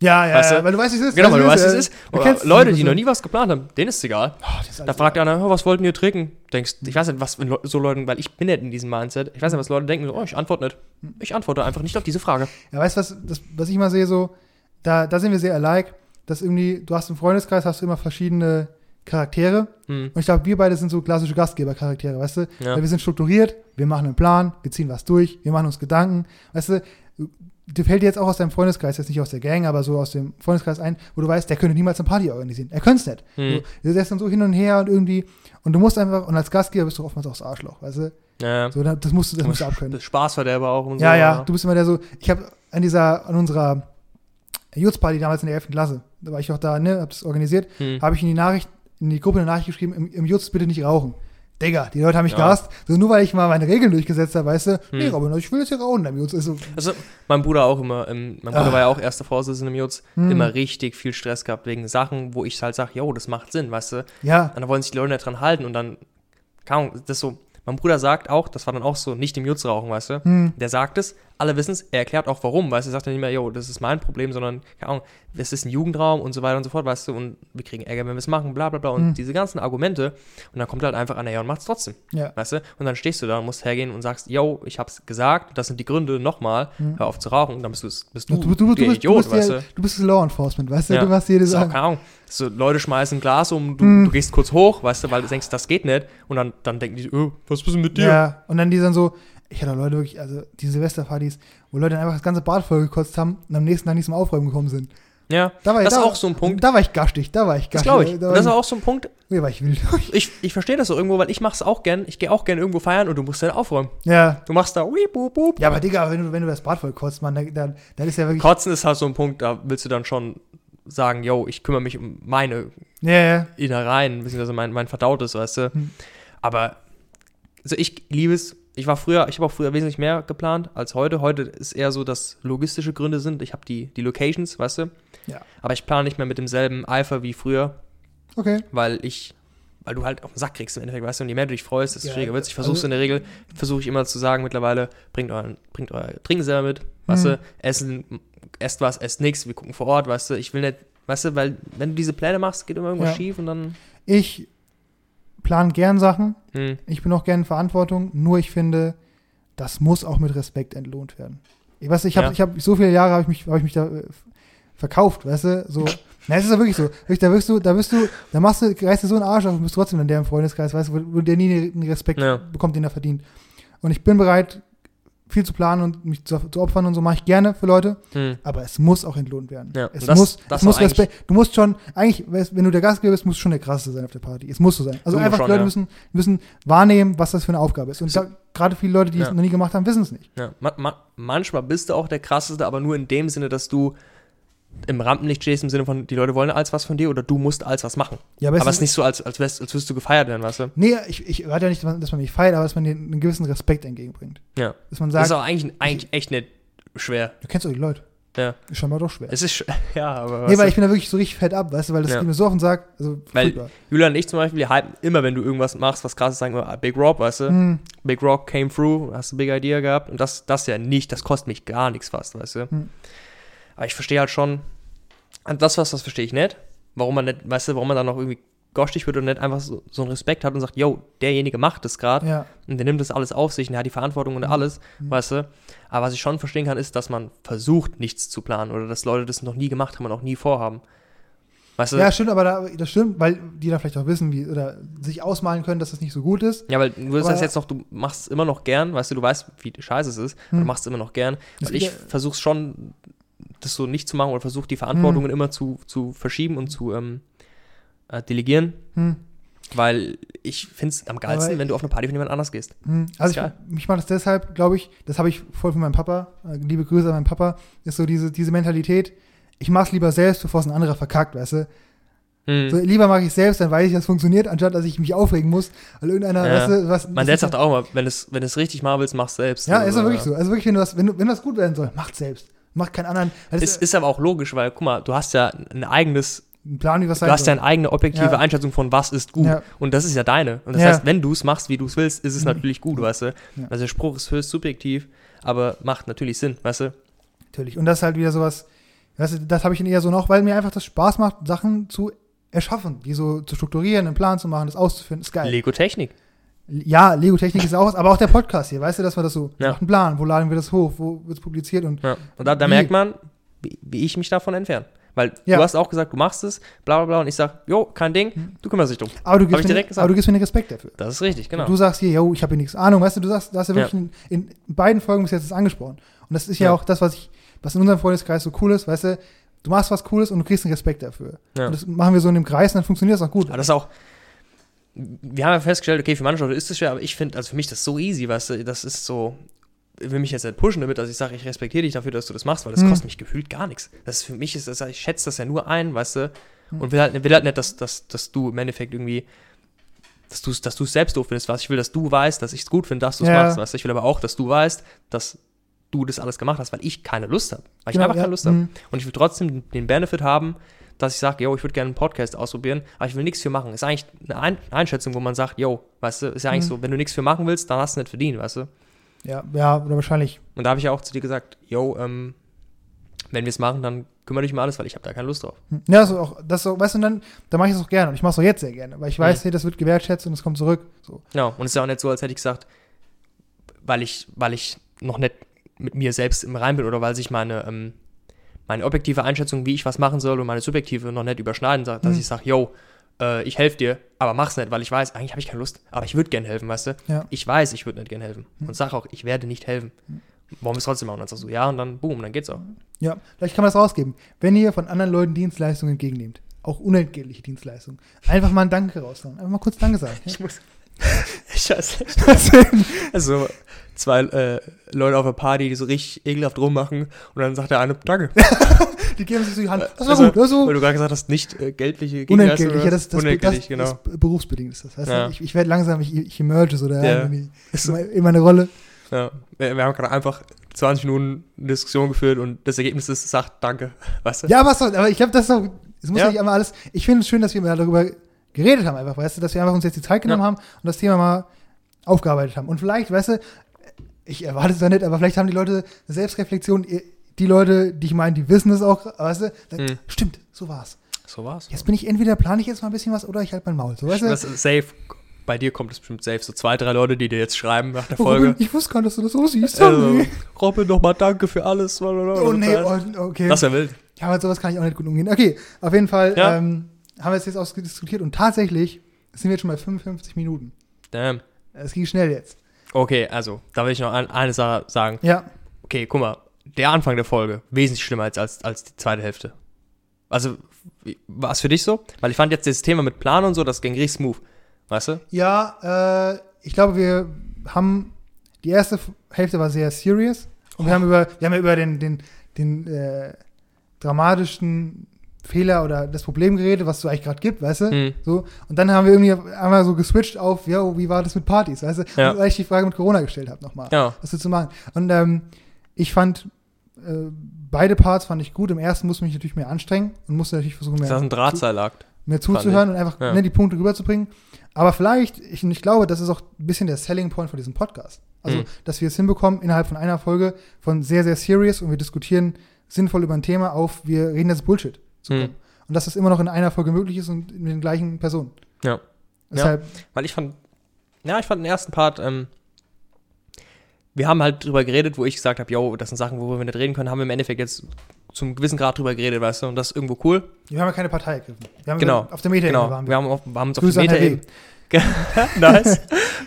Ja, ja,
Weißt du?
weil du weißt, wie es ist.
Genau, weil du weißt, wie es ist.
Kennst
Leute, die noch nie was geplant haben, denen ist es egal.
Oh, ist
Da fragt einer, oh, was wollten ihr trinken? Denkst, ich weiß nicht, was Leu- so Leute, weil ich bin nicht in diesem Mindset. Ich weiß nicht, was Leute denken, so, oh, ich antworte nicht. Ich antworte einfach nicht auf diese Frage.
Ja, weißt du, was, das, was ich mal sehe, so, da, da sind wir sehr alike, dass irgendwie, du hast im Freundeskreis hast du immer verschiedene Charaktere.
Hm.
Und ich glaube, wir beide sind so klassische Gastgeber-Charaktere, weißt du?
Ja.
Weil wir sind strukturiert, wir machen einen Plan, wir ziehen was durch, wir machen uns Gedanken. Weißt du, dir fällt dir jetzt auch aus deinem Freundeskreis, jetzt nicht aus der Gang, aber so aus dem Freundeskreis ein, wo du weißt, der könnte niemals eine Party organisieren. Er könnte es nicht.
Hm.
Du, du setzt dann so hin und her und irgendwie, und du musst einfach, und als Gastgeber bist du oftmals auch das Arschloch, weißt du?
Ja.
So, da- das musst du, das musst du abkönnen.
Das Spaßverderber auch und so.
Ja, ja, du bist immer der so, ich habe an dieser, an unserer Youth-Party damals in der 11. Klasse, da war ich auch da, ne, hab das organisiert,
Hm.
habe ich in die Nachricht, in die Gruppe eine Nachricht geschrieben, im, im Jutz bitte nicht rauchen. Digga, die Leute haben mich
Ja.
gehasst, so nur weil ich mal meine Regeln durchgesetzt habe, weißt du, nee,
Hm.
Robin, ich will jetzt hier rauchen im Jutz. Ist so,
Also, mein Bruder auch immer, ähm, mein Bruder
Ah.
war ja auch erster Vorsitzender im Jutz,
Hm.
immer richtig viel Stress gehabt wegen Sachen, wo ich halt sage, yo, das macht Sinn, weißt du?
ja,
Und dann wollen sich die Leute nicht dran halten und dann, keine Ahnung, das so, mein Bruder sagt auch, das war dann auch so, nicht im Jutz rauchen, weißt du?
hm,
Der sagt es, alle wissen es, er erklärt auch warum, weißt du, er sagt dann nicht mehr, yo, das ist mein Problem, sondern, keine Ahnung, es ist ein Jugendraum und so weiter und so fort, weißt du, und wir kriegen Ärger, wenn wir es machen, bla bla bla und
Hm.
diese ganzen Argumente und dann kommt halt einfach einer, ja, und macht's trotzdem,
ja,
weißt du, und dann stehst du da und musst hergehen und sagst, yo, ich hab's gesagt, das sind die Gründe, nochmal,
Hm.
hör auf zu rauchen, und dann bist, bist du,
du, du,
der
bist, du,
Idiot,
bist
weißt du.
du bist das Law Enforcement, weißt du,
Ja.
du machst jede
Das ist auch,
Sache.
keine Ahnung. So, Leute schmeißen ein Glas um, du,
Hm.
du gehst kurz hoch, weißt du, weil du denkst, das geht nicht. Und dann, dann denken die, oh, was ist denn mit dir?
Ja, und dann die dann so, ich hatte Leute wirklich, also die Silvesterpartys, wo Leute dann einfach das ganze Bad vollgekotzt haben und am nächsten Tag nicht zum Aufräumen gekommen sind.
Ja,
Da war ich,
das ist
da,
auch so ein Punkt.
Da war ich gastig, da war ich
Das
gastig.
glaube ich.
Da
das ist
ich,
auch so ein Punkt,
nee, war ich wild.
ich, ich verstehe das so irgendwo, weil ich mache es auch gern. Ich gehe auch gern irgendwo feiern und du musst dann aufräumen.
ja.
Du machst da, wiep, wup, wup.
Ja, aber Digga, wenn du, wenn du das Bad voll kotzt, Mann, dann, dann, dann ist ja wirklich.
Kotzen ist halt so ein Punkt, da willst du dann schon sagen, yo, ich kümmere mich um meine
Ja, ja.
Innereien, beziehungsweise mein, mein Verdautes, weißt du.
Hm.
Aber also ich liebe es. Ich war früher, ich habe auch früher wesentlich mehr geplant als heute. Heute ist eher so, dass logistische Gründe sind. Ich habe die, die Locations, weißt du?
Ja.
Aber ich plane nicht mehr mit demselben Eifer wie früher,
Okay.
weil ich, weil du halt auf den Sack kriegst im Endeffekt, weißt du, und je mehr du dich freust, desto
Ja,
schwieriger wird Ich versuche
also-
in der Regel, versuche ich immer zu sagen mittlerweile, bringt euren, bringt euer Trinken selber mit, weißt
Mhm.
du, essen, esst was, esst nichts, wir gucken vor Ort, weißt du, ich will nicht, weißt du, weil wenn du diese Pläne machst, geht immer irgendwas
Ja.
schief und dann,
Ich plane gern Sachen.
hm,
Ich bin auch gern in Verantwortung. Nur ich finde, das muss auch mit Respekt entlohnt werden. Ich weiß, ich habe
Ja.
ich hab, so viele Jahre habe ich mich, habe ich mich da äh, verkauft, weißt du? So. Na, es ist ja wirklich so. Da wirst du, da wirst du, da machst du, reißt du so einen Arsch auf und bist trotzdem in deren Freundeskreis, weißt du, wo, wo der nie den Respekt
Ja.
bekommt, den er verdient. Und ich bin bereit, viel zu planen und mich zu, zu opfern und so mache ich gerne für Leute.
hm,
Aber es muss auch entlohnt werden.
Ja,
es
das-
muss,
das
es muss Respekt. Du musst schon, eigentlich, wenn du der Gastgeber bist, musst du schon der krasseste sein auf der Party. Es muss so sein. Also
Du
einfach,
schon,
Leute
ja.
müssen, müssen wahrnehmen, was das für eine Aufgabe ist. Und gerade viele Leute, die es
Ja.
noch nie gemacht haben, wissen es nicht.
ja. Ma ma manchmal bist du auch der krasseste, aber nur in dem Sinne, dass du im Rampenlicht stehst, im Sinne von, die Leute wollen als was von dir oder du musst als was machen.
Ja,
Aber
es
es ist nicht so, als, als, wärst, als würdest du gefeiert werden, weißt du?
Nee, ich, ich rate ja nicht, dass man, mich feiert, aber dass man den einen gewissen Respekt entgegenbringt.
Ja.
Dass man
Das ist
sagt,
auch eigentlich, eigentlich echt nicht schwer.
du kennst doch die Leute.
Ja.
Ist scheinbar doch schwer.
Es ist, ja, aber
Nee, weil ich bin da wirklich so richtig fett ab, weißt du, weil das
Ja.
mir so auf den Sack. Also,
Weil-
furchtbar.
Julian und ich zum Beispiel, wir hypen immer, wenn du irgendwas machst, was krasses, sagen wir, ah, Big Rock, weißt du?
Hm,
Big Rock came through, hast du Big Idea gehabt und das, das ja nicht, das kostet mich gar nichts fast, weißt du?
Hm.
Aber ich verstehe halt schon, das was, das verstehe ich nicht, warum man nicht, weißt du, warum man dann noch irgendwie gostig wird und nicht einfach so, so einen Respekt hat und sagt, yo, derjenige macht das gerade
ja.
und der nimmt das alles auf sich und der hat die Verantwortung und
Mhm.
alles,
Mhm.
weißt du? Aber was ich schon verstehen kann, ist, dass man versucht, nichts zu planen oder dass Leute das noch nie gemacht haben und auch nie vorhaben. Weißt du?
ja, stimmt, aber da, das stimmt, weil die da vielleicht auch wissen, wie, oder sich ausmalen können, dass das nicht so gut ist.
Ja, weil du
Aber-
sagst jetzt noch, du machst es immer noch gern, weißt du, du weißt, wie scheiße es ist, aber
Hm.
du machst es immer noch gern.
Das
Weil ich versuche schon, das so nicht zu machen oder versuche die Verantwortungen immer zu, zu verschieben und zu ähm, äh, delegieren,
Hm.
weil ich finde es am geilsten,
Aber-
wenn du auf eine Party von jemand anders gehst.
Hm, Also ich, ich mache das deshalb, glaube ich, das habe ich voll von meinem Papa, äh, liebe Grüße an meinen Papa, ist so diese, diese Mentalität, ich mache es lieber selbst, bevor es ein anderer verkackt, weißt du.
Hm.
So, lieber mache ich es selbst, dann weiß ich, dass es funktioniert, anstatt dass ich mich aufregen muss, weil irgendeiner,
Ja.
weißt du, was...
mein Dad sagt auch immer, wenn du es wenn du's richtig machen willst, mach's selbst.
Ja,
Also,
ist wirklich so. Also wirklich, wenn, du was, wenn, du, wenn das gut werden soll, macht selbst. Macht keinen anderen. Das
Ist, ist aber auch logisch, weil, guck mal, du hast ja ein eigenes,
Plan, wie
du hast ja eine eigene objektive
Ja.
Einschätzung von was ist gut.
Ja.
Und das ist ja deine. Und das
Ja.
heißt, wenn du es machst, wie du es willst, ist es
Mhm.
natürlich gut, weißt du? Also der Spruch ist höchst subjektiv, aber macht natürlich Sinn, weißt du?
Natürlich. Und das ist halt wieder sowas, weißt du, das habe ich dann eher so noch, weil mir einfach das Spaß macht, Sachen zu erschaffen, die so zu strukturieren, einen Plan zu machen, das auszufinden, ist geil.
Lego-Technik.
Ja, Lego-Technik ist auch was, aber auch der Podcast hier, weißt du, dass wir das so,
Ja.
einen Plan, wo laden wir das hoch, wo wird es publiziert und
Ja. Und da, da merkt man, wie, wie ich mich davon entferne. Weil
Ja.
du hast auch gesagt, du machst es, bla bla bla, und ich sag, jo, kein Ding, du kümmerst dich drum.
aber du gibst, mir, aber du gibst mir den Respekt dafür.
Das ist richtig, genau.
Du sagst hier, yo, ich habe hier nichts Ahnung, weißt du, du sagst, du hast ja wirklich In, in beiden Folgen bis jetzt das angesprochen. Und das ist ja, auch das, was ich, was in unserem Freundeskreis so cool ist, weißt du, du machst was Cooles und du kriegst einen Respekt dafür. Und das machen wir so in dem Kreis und dann funktioniert das auch gut.
Aber das ist auch, wir haben ja festgestellt, okay, für manche Leute ist es schwer, aber ich finde, also für mich das so easy, weißt du, das ist so, ich will mich jetzt nicht pushen damit, dass ich sage, ich respektiere dich dafür, dass du das machst, weil das
Hm.
kostet mich gefühlt gar nichts. Das für mich ist das, ich schätze das ja nur ein, weißt du,
Hm.
und will halt, will halt nicht, dass, dass, dass du im Endeffekt irgendwie, dass du es dass du's selbst doof findest, was ich will, dass du weißt, dass ich es gut finde, dass du es
Ja.
machst, weißt du, ich will aber auch, dass du weißt, dass du das alles gemacht hast, weil ich keine Lust habe, weil ich
Genau,
einfach
ja,
keine Lust habe.
mhm.
Und ich will trotzdem den Benefit haben, dass ich sage, yo, ich würde gerne einen Podcast ausprobieren, aber ich will nichts für machen. Ist eigentlich eine Ein Einschätzung, wo man sagt, yo, weißt du, ist ja eigentlich
Mhm.
so, wenn du nichts für machen willst, dann hast du nicht verdient, weißt du.
Ja, ja, oder wahrscheinlich.
Und da habe ich ja auch zu dir gesagt, yo, ähm, wenn wir es machen, dann kümmere dich um alles, weil ich habe da keine Lust drauf.
Hm. Ja, so auch, das so, weißt du, dann, dann mache ich es auch gerne. Und ich mache es auch jetzt sehr gerne, weil ich weiß,
Mhm.
hey, das wird gewertschätzt und es kommt zurück. So.
Ja, und es ist ja auch nicht so, als hätte ich gesagt, weil ich, weil ich noch nicht mit mir selbst im Rein bin oder weil sich meine, ähm, meine objektive Einschätzung, wie ich was machen soll und meine subjektive noch nicht überschneiden, dass
Mhm.
ich sage, yo, äh, ich helfe dir, aber mach's nicht, weil ich weiß, eigentlich habe ich keine Lust, aber ich würde gern helfen, weißt du?
Ja.
Ich weiß, ich würde nicht gern helfen
Mhm.
und sage auch, ich werde nicht helfen. Warum ist trotzdem machen? Und dann sagst du, ja, und dann boom, dann geht's auch.
Ja, vielleicht kann man das rausgeben. Wenn ihr von anderen Leuten Dienstleistungen entgegennehmt, auch unentgeltliche Dienstleistungen, einfach mal ein Danke raushauen. Einfach mal kurz Danke sagen. Ja?
Ich muss. Scheiße. Also, zwei äh, Leute auf der Party, die so richtig ekelhaft rummachen und dann sagt der eine, danke.
die geben sich so die Hand. Das war
Also,
gut, das war
Weil du gerade gesagt hast, nicht äh, geldliche
Unentgeltlich,
oder
ja, das, das,
Unentgeltlich,
das,
genau.
das berufsbedingt ist das. Weißt
Ja.
Ich, ich werde langsam, ich, ich emerge so da
Ja.
in, in meine Rolle.
Ja. Wir, wir haben gerade einfach 20 Minuten eine Diskussion geführt und das Ergebnis ist, sagt Danke. Weißt du?
Ja, was soll, aber ich glaube, das ist doch, es muss ja nicht immer alles, ich finde es schön, dass wir mal darüber geredet haben, einfach, weißt du, dass wir einfach uns jetzt die Zeit genommen
Ja.
haben und das Thema mal aufgearbeitet haben. Und vielleicht, weißt du, ich erwarte es ja nicht, aber vielleicht haben die Leute eine Selbstreflexion, die Leute, die ich meine, die wissen es auch, weißt du, dann,
Hm.
stimmt, so war's.
So war's.
Jetzt bin ich entweder plane ich jetzt mal ein bisschen was oder ich halt mein Maul, so, weißt du?
Das ist safe. Bei dir kommt es bestimmt safe. So zwei, drei Leute, die dir jetzt schreiben nach der
Oh,
Folge.
Robin, ich wusste gar nicht, dass du das so siehst.
Also,
Sorry.
Robin, nochmal danke für alles.
oh nee, oh, okay.
Das wäre wild.
Ja, aber sowas kann ich auch nicht gut umgehen. Okay, auf jeden Fall
Ja.
ähm, haben wir es jetzt ausdiskutiert und tatsächlich sind wir jetzt schon bei 55 Minuten.
Damn.
Es ging schnell jetzt.
Okay, also, da will ich noch ein, eine Sache sagen.
Ja,
Okay, guck mal. Der Anfang der Folge, wesentlich schlimmer als, als, als die zweite Hälfte. Also, war es für dich so? Weil ich fand jetzt das Thema mit Plan und so, das ging richtig smooth. Weißt du?
ja, äh, ich glaube, wir haben die erste Hälfte war sehr serious und wir haben über, wir haben ja über den, den, den äh, dramatischen Fehler oder das Problem geredet, was es so eigentlich gerade gibt, weißt du?
Hm.
So, und dann haben wir irgendwie einmal so geswitcht auf, ja, wie war das mit Partys, weißt du?
Ja.
Weil ich die Frage mit Corona gestellt habe nochmal.
Ja.
was zu machen. Und ähm, ich fand, äh, beide Parts fand ich gut. Im ersten musste ich mich natürlich mehr anstrengen und musste natürlich versuchen,
Das ist
mehr,
ein Drahtseilakt.
mehr zuzuhören und einfach
Ja.
ne, die Punkte rüberzubringen. Aber vielleicht, ich, ich glaube, das ist auch ein bisschen der Selling Point von diesem Podcast. Also,
Mhm.
dass wir es hinbekommen, innerhalb von einer Folge von sehr, sehr serious und wir diskutieren sinnvoll über ein Thema auf, wir reden jetzt Bullshit zu kommen. Und dass das immer noch in einer Folge möglich ist und mit den gleichen Personen.
Ja.
Deshalb,
Weil ich fand, ja, ich fand den ersten Part, ähm, wir haben halt drüber geredet, wo ich gesagt habe, yo, das sind Sachen, worüber wir nicht reden können, haben wir im Endeffekt jetzt zum gewissen Grad drüber geredet, weißt du, und das ist irgendwo cool.
wir haben ja keine Partei ergriffen. Wir haben
Genau.
auf der Metaebene
Genau,
waren
wir haben, auf, wir haben uns auf
Grüße Herr W.
Metaebene nice.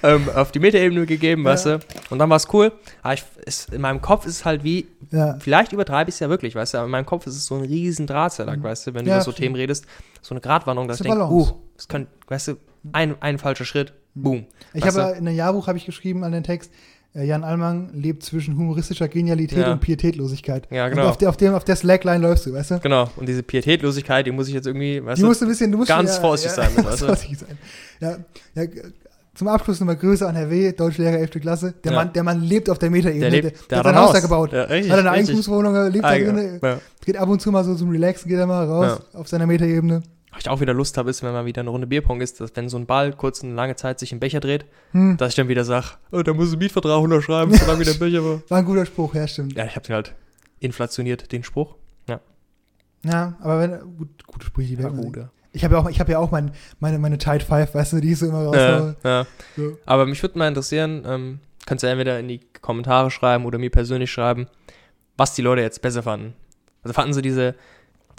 ähm, auf die Metaebene gegeben,
Ja.
weißt du, und dann war es cool. Aber ich, es, in meinem Kopf ist es halt wie,
Ja,
vielleicht übertreibe ich es ja wirklich, weißt du, aber in meinem Kopf ist es so ein riesen Drahtseilakt,
Mhm.
weißt du, wenn du
Ja,
über so
stimmt.
Themen redest, so eine Gratwanderung, dass
Das
ich denke, uh, es könnte, weißt du, ein, ein falscher Schritt, boom.
Ich habe in einem Jahrbuch habe ich geschrieben an den Text, Jan Allmann lebt zwischen humoristischer Genialität
Ja.
und Pietätlosigkeit.
Ja,
Und
genau.
auf der, auf, dem, auf der Slackline läufst du, weißt du?
Genau, und diese Pietätlosigkeit, die muss ich jetzt irgendwie, weißt
Die
du,
musst du ein bisschen, du musst
ganz vorsichtig sein mit,
Ja,
weißt du?
vorsichtig sein. Ja, ja, g- zum Abschluss nochmal Grüße an Herr W., Deutschlehrer 11. Klasse. Der,
Ja.
Mann, der Mann lebt auf der Metaebene.
der lebt,
der, hat ein Haus da gebaut.
Ja, richtig,
hat eine. Eigentumswohnung, lebt da
Ah,
drin.
ja. Ja.
Geht ab und zu mal so zum Relaxen, geht er mal raus auf seiner Metaebene.
Was ich auch wieder Lust habe, ist, wenn mal wieder eine Runde Bierpong ist, dass wenn so ein Ball kurz eine lange Zeit sich im Becher dreht,
Hm.
dass ich dann wieder sage, oh, da muss ein Mietvertrag unterschreiben, solange wieder ein Becher war.
War ein guter Spruch, ja, stimmt.
Ja, ich habe den halt inflationiert, den Spruch.
Ja, aber wenn, gut, gute Sprüche, die
Ja, gut, ja.
Ich habe ja auch, ich habe ja auch mein, meine, meine Tide Five, weißt du, die ich so immer
Ja,
raushaue.
ja.
So.
Aber mich würde mal interessieren, ähm, kannst du entweder in die Kommentare schreiben oder mir persönlich schreiben, was die Leute jetzt besser fanden. Also fanden sie diese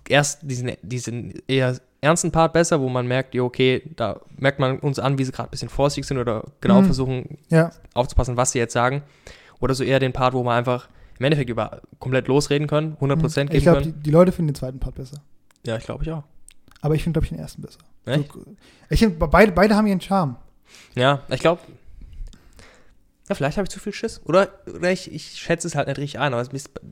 erst diesen, diesen eher ernsten Part besser, wo man merkt, ja, okay, da merkt man uns an, wie sie gerade ein bisschen vorsichtig sind oder genau
Mhm.
versuchen
Ja,
aufzupassen, was sie jetzt sagen. Oder so eher den Part, wo wir einfach im Endeffekt über komplett losreden können, 100% geben
ich glaube,
können.
die, die Leute finden den zweiten Part besser.
Ja, ich glaube ich auch.
Aber ich finde, glaube ich, den ersten besser.
Echt?
So, ich finde, beide, beide haben ihren Charme.
Ja, ich glaube. Ja, vielleicht habe ich zu viel Schiss. Oder, oder ich, ich schätze es halt nicht richtig ein. Aber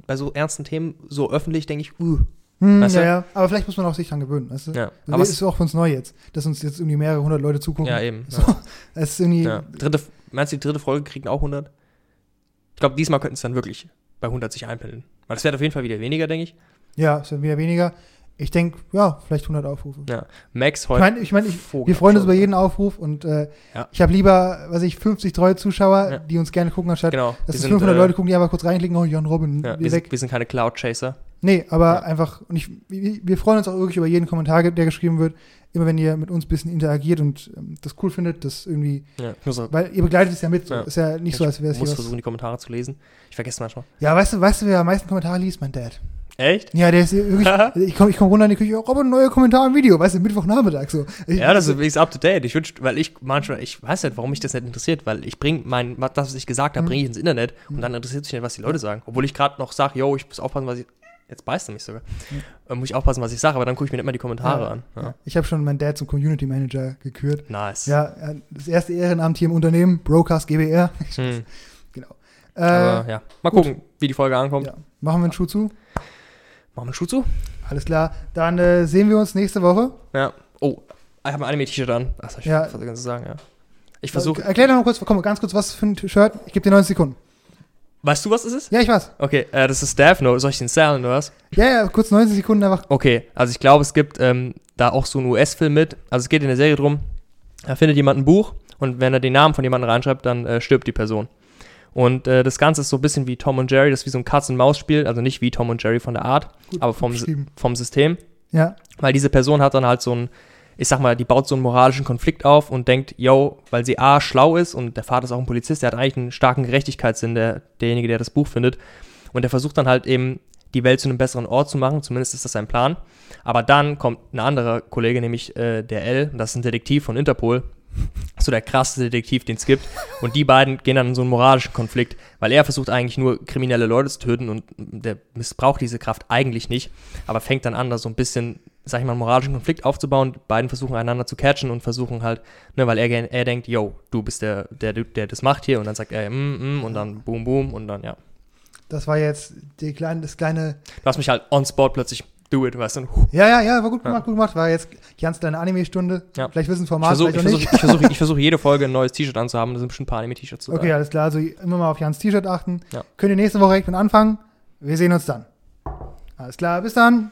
bei so ernsten Themen, so öffentlich, denke ich, uh.
Hm,
Weißt
ja, ja. Aber vielleicht muss man auch sich dran gewöhnen, weißt du?
Ja,
Aber
aber
es ist auch für uns neu jetzt, dass uns jetzt irgendwie mehrere hundert Leute zugucken.
ja eben.
So,
Ja.
Es ist irgendwie,
Ja. Dritte, meinst du, die dritte Folge kriegen auch 100? Ich glaube, diesmal könnten es dann wirklich bei 100 sich einpendeln. Weil das wird auf jeden Fall wieder weniger, denke ich.
ja, es wird wieder weniger. Ich denke, ja, vielleicht 100 Aufrufe.
Ja. Max
Ich
heute.
meine, ich mein, ich, wir freuen uns über jeden Aufruf und äh,
Ja.
ich habe lieber, weiß ich, 50 treue Zuschauer,
Ja.
die uns gerne gucken, anstatt
Genau.
dass es
sind,
500
äh,
Leute gucken, die einfach kurz reinklicken, oh, Jan Robin,
Ja,
wir
sind, wir sind keine Cloud-Chaser.
Nee, aber
Ja.
einfach, und ich, wir freuen uns auch wirklich über jeden Kommentar, der geschrieben wird. Immer wenn ihr mit uns ein bisschen interagiert und ähm, das cool findet, das irgendwie,
Ja. Ich
weil ihr begleitet es ja mit.
Ja.
Ist ja nicht so, als wäre es
ich
hier
muss versuchen, die Kommentare zu lesen. Ich vergesse manchmal.
Ja, weißt du, weißt du, wer am meisten Kommentare liest? Mein Dad.
Echt?
Ja, der ist wirklich, ich komme ich komm runter in die Küche, oh, Robin, neuer Kommentar im Video, weißt du, Mittwochnachmittag so. Ich,
Ja, das ist up to date. Ich wünschte, weil ich manchmal, ich weiß nicht, warum mich das nicht interessiert, weil ich bringe mein, was- das, was ich gesagt habe,
Mhm.
bringe ich ins Internet und dann interessiert sich nicht, was die Leute sagen. Obwohl ich gerade noch sage, yo, ich muss aufpassen, was ich. Jetzt beißt er mich sogar. Äh, muss ich aufpassen, was ich sage, aber dann gucke ich mir nicht mal die Kommentare an. Ja.
Ja. Ich habe schon meinen Dad zum Community Manager gekürt.
Nice.
Ja, äh, das erste Ehrenamt hier im Unternehmen, Brocast GBR.
Hm.
Äh,
Aber ja, mal
gut.
gucken, wie die Folge ankommt.
ja. Machen wir einen Schuh zu?
Machen wir den Schuh zu?
Alles klar. Dann äh, sehen wir uns nächste Woche.
Ja. Oh, ich habe ein Anime-T-Shirt an. Soll ich
Ja.
ja. zu sagen, ja. Ich versuche.
Erklär doch mal kurz, komm, ganz kurz, was für ein Shirt. Ich gebe dir 90 Sekunden.
Weißt du, was es ist?
Ja, ich weiß.
Okay, äh, das ist Death Note. Soll ich den zählen oder was?
Ja, ja, kurz 90 Sekunden einfach.
Okay, also ich glaube, es gibt ähm, da auch so einen US-Film mit. Also es geht in der Serie drum, da findet jemand ein Buch und wenn er den Namen von jemandem reinschreibt, dann äh, stirbt die Person. Und äh, das Ganze ist so ein bisschen wie Tom und Jerry, das ist wie so ein Katz-und-Maus-Spiel, also nicht wie Tom und Jerry von der Art,
Gut,
aber vom, vom System.
Ja,
Weil diese Person hat dann halt so ein, ich sag mal, die baut so einen moralischen Konflikt auf und denkt, yo, weil sie A, schlau ist und der Vater ist auch ein Polizist, der hat eigentlich einen starken Gerechtigkeitssinn, der, derjenige, der das Buch findet. Und der versucht dann halt eben, die Welt zu einem besseren Ort zu machen, zumindest ist das sein Plan. Aber dann kommt ein anderer Kollege, nämlich äh, der L, das ist ein Detektiv von Interpol, so der krasseste Detektiv, den es gibt. Und die beiden gehen dann in so einen moralischen Konflikt, weil er versucht eigentlich nur kriminelle Leute zu töten und der missbraucht diese Kraft eigentlich nicht, aber fängt dann an, da so ein bisschen, sag ich mal, einen moralischen Konflikt aufzubauen. Beiden versuchen einander zu catchen und versuchen halt, ne, weil er, er denkt, yo, du bist der, der, der das macht hier und dann sagt er, mm, mm, und dann boom, boom und dann, ja.
das war jetzt die kleine, das kleine.
Du hast mich halt on spot plötzlich do it, weißt du. huh.
Ja, ja, ja, war gut
Ja.
gemacht, gut gemacht. War jetzt ganz deine Anime-Stunde.
Ja.
Vielleicht wissen
Ich
Format,
versuche
vielleicht auch
versuch, ich versuch, ich versuch jede Folge ein neues T-Shirt anzuhaben, da sind bestimmt ein paar Anime-T-Shirts dabei.
Okay, alles klar. Also immer mal auf Jans T-Shirt achten.
Ja.
Könnt ihr nächste Woche direkt mit anfangen. Wir sehen uns dann. Alles klar, bis dann.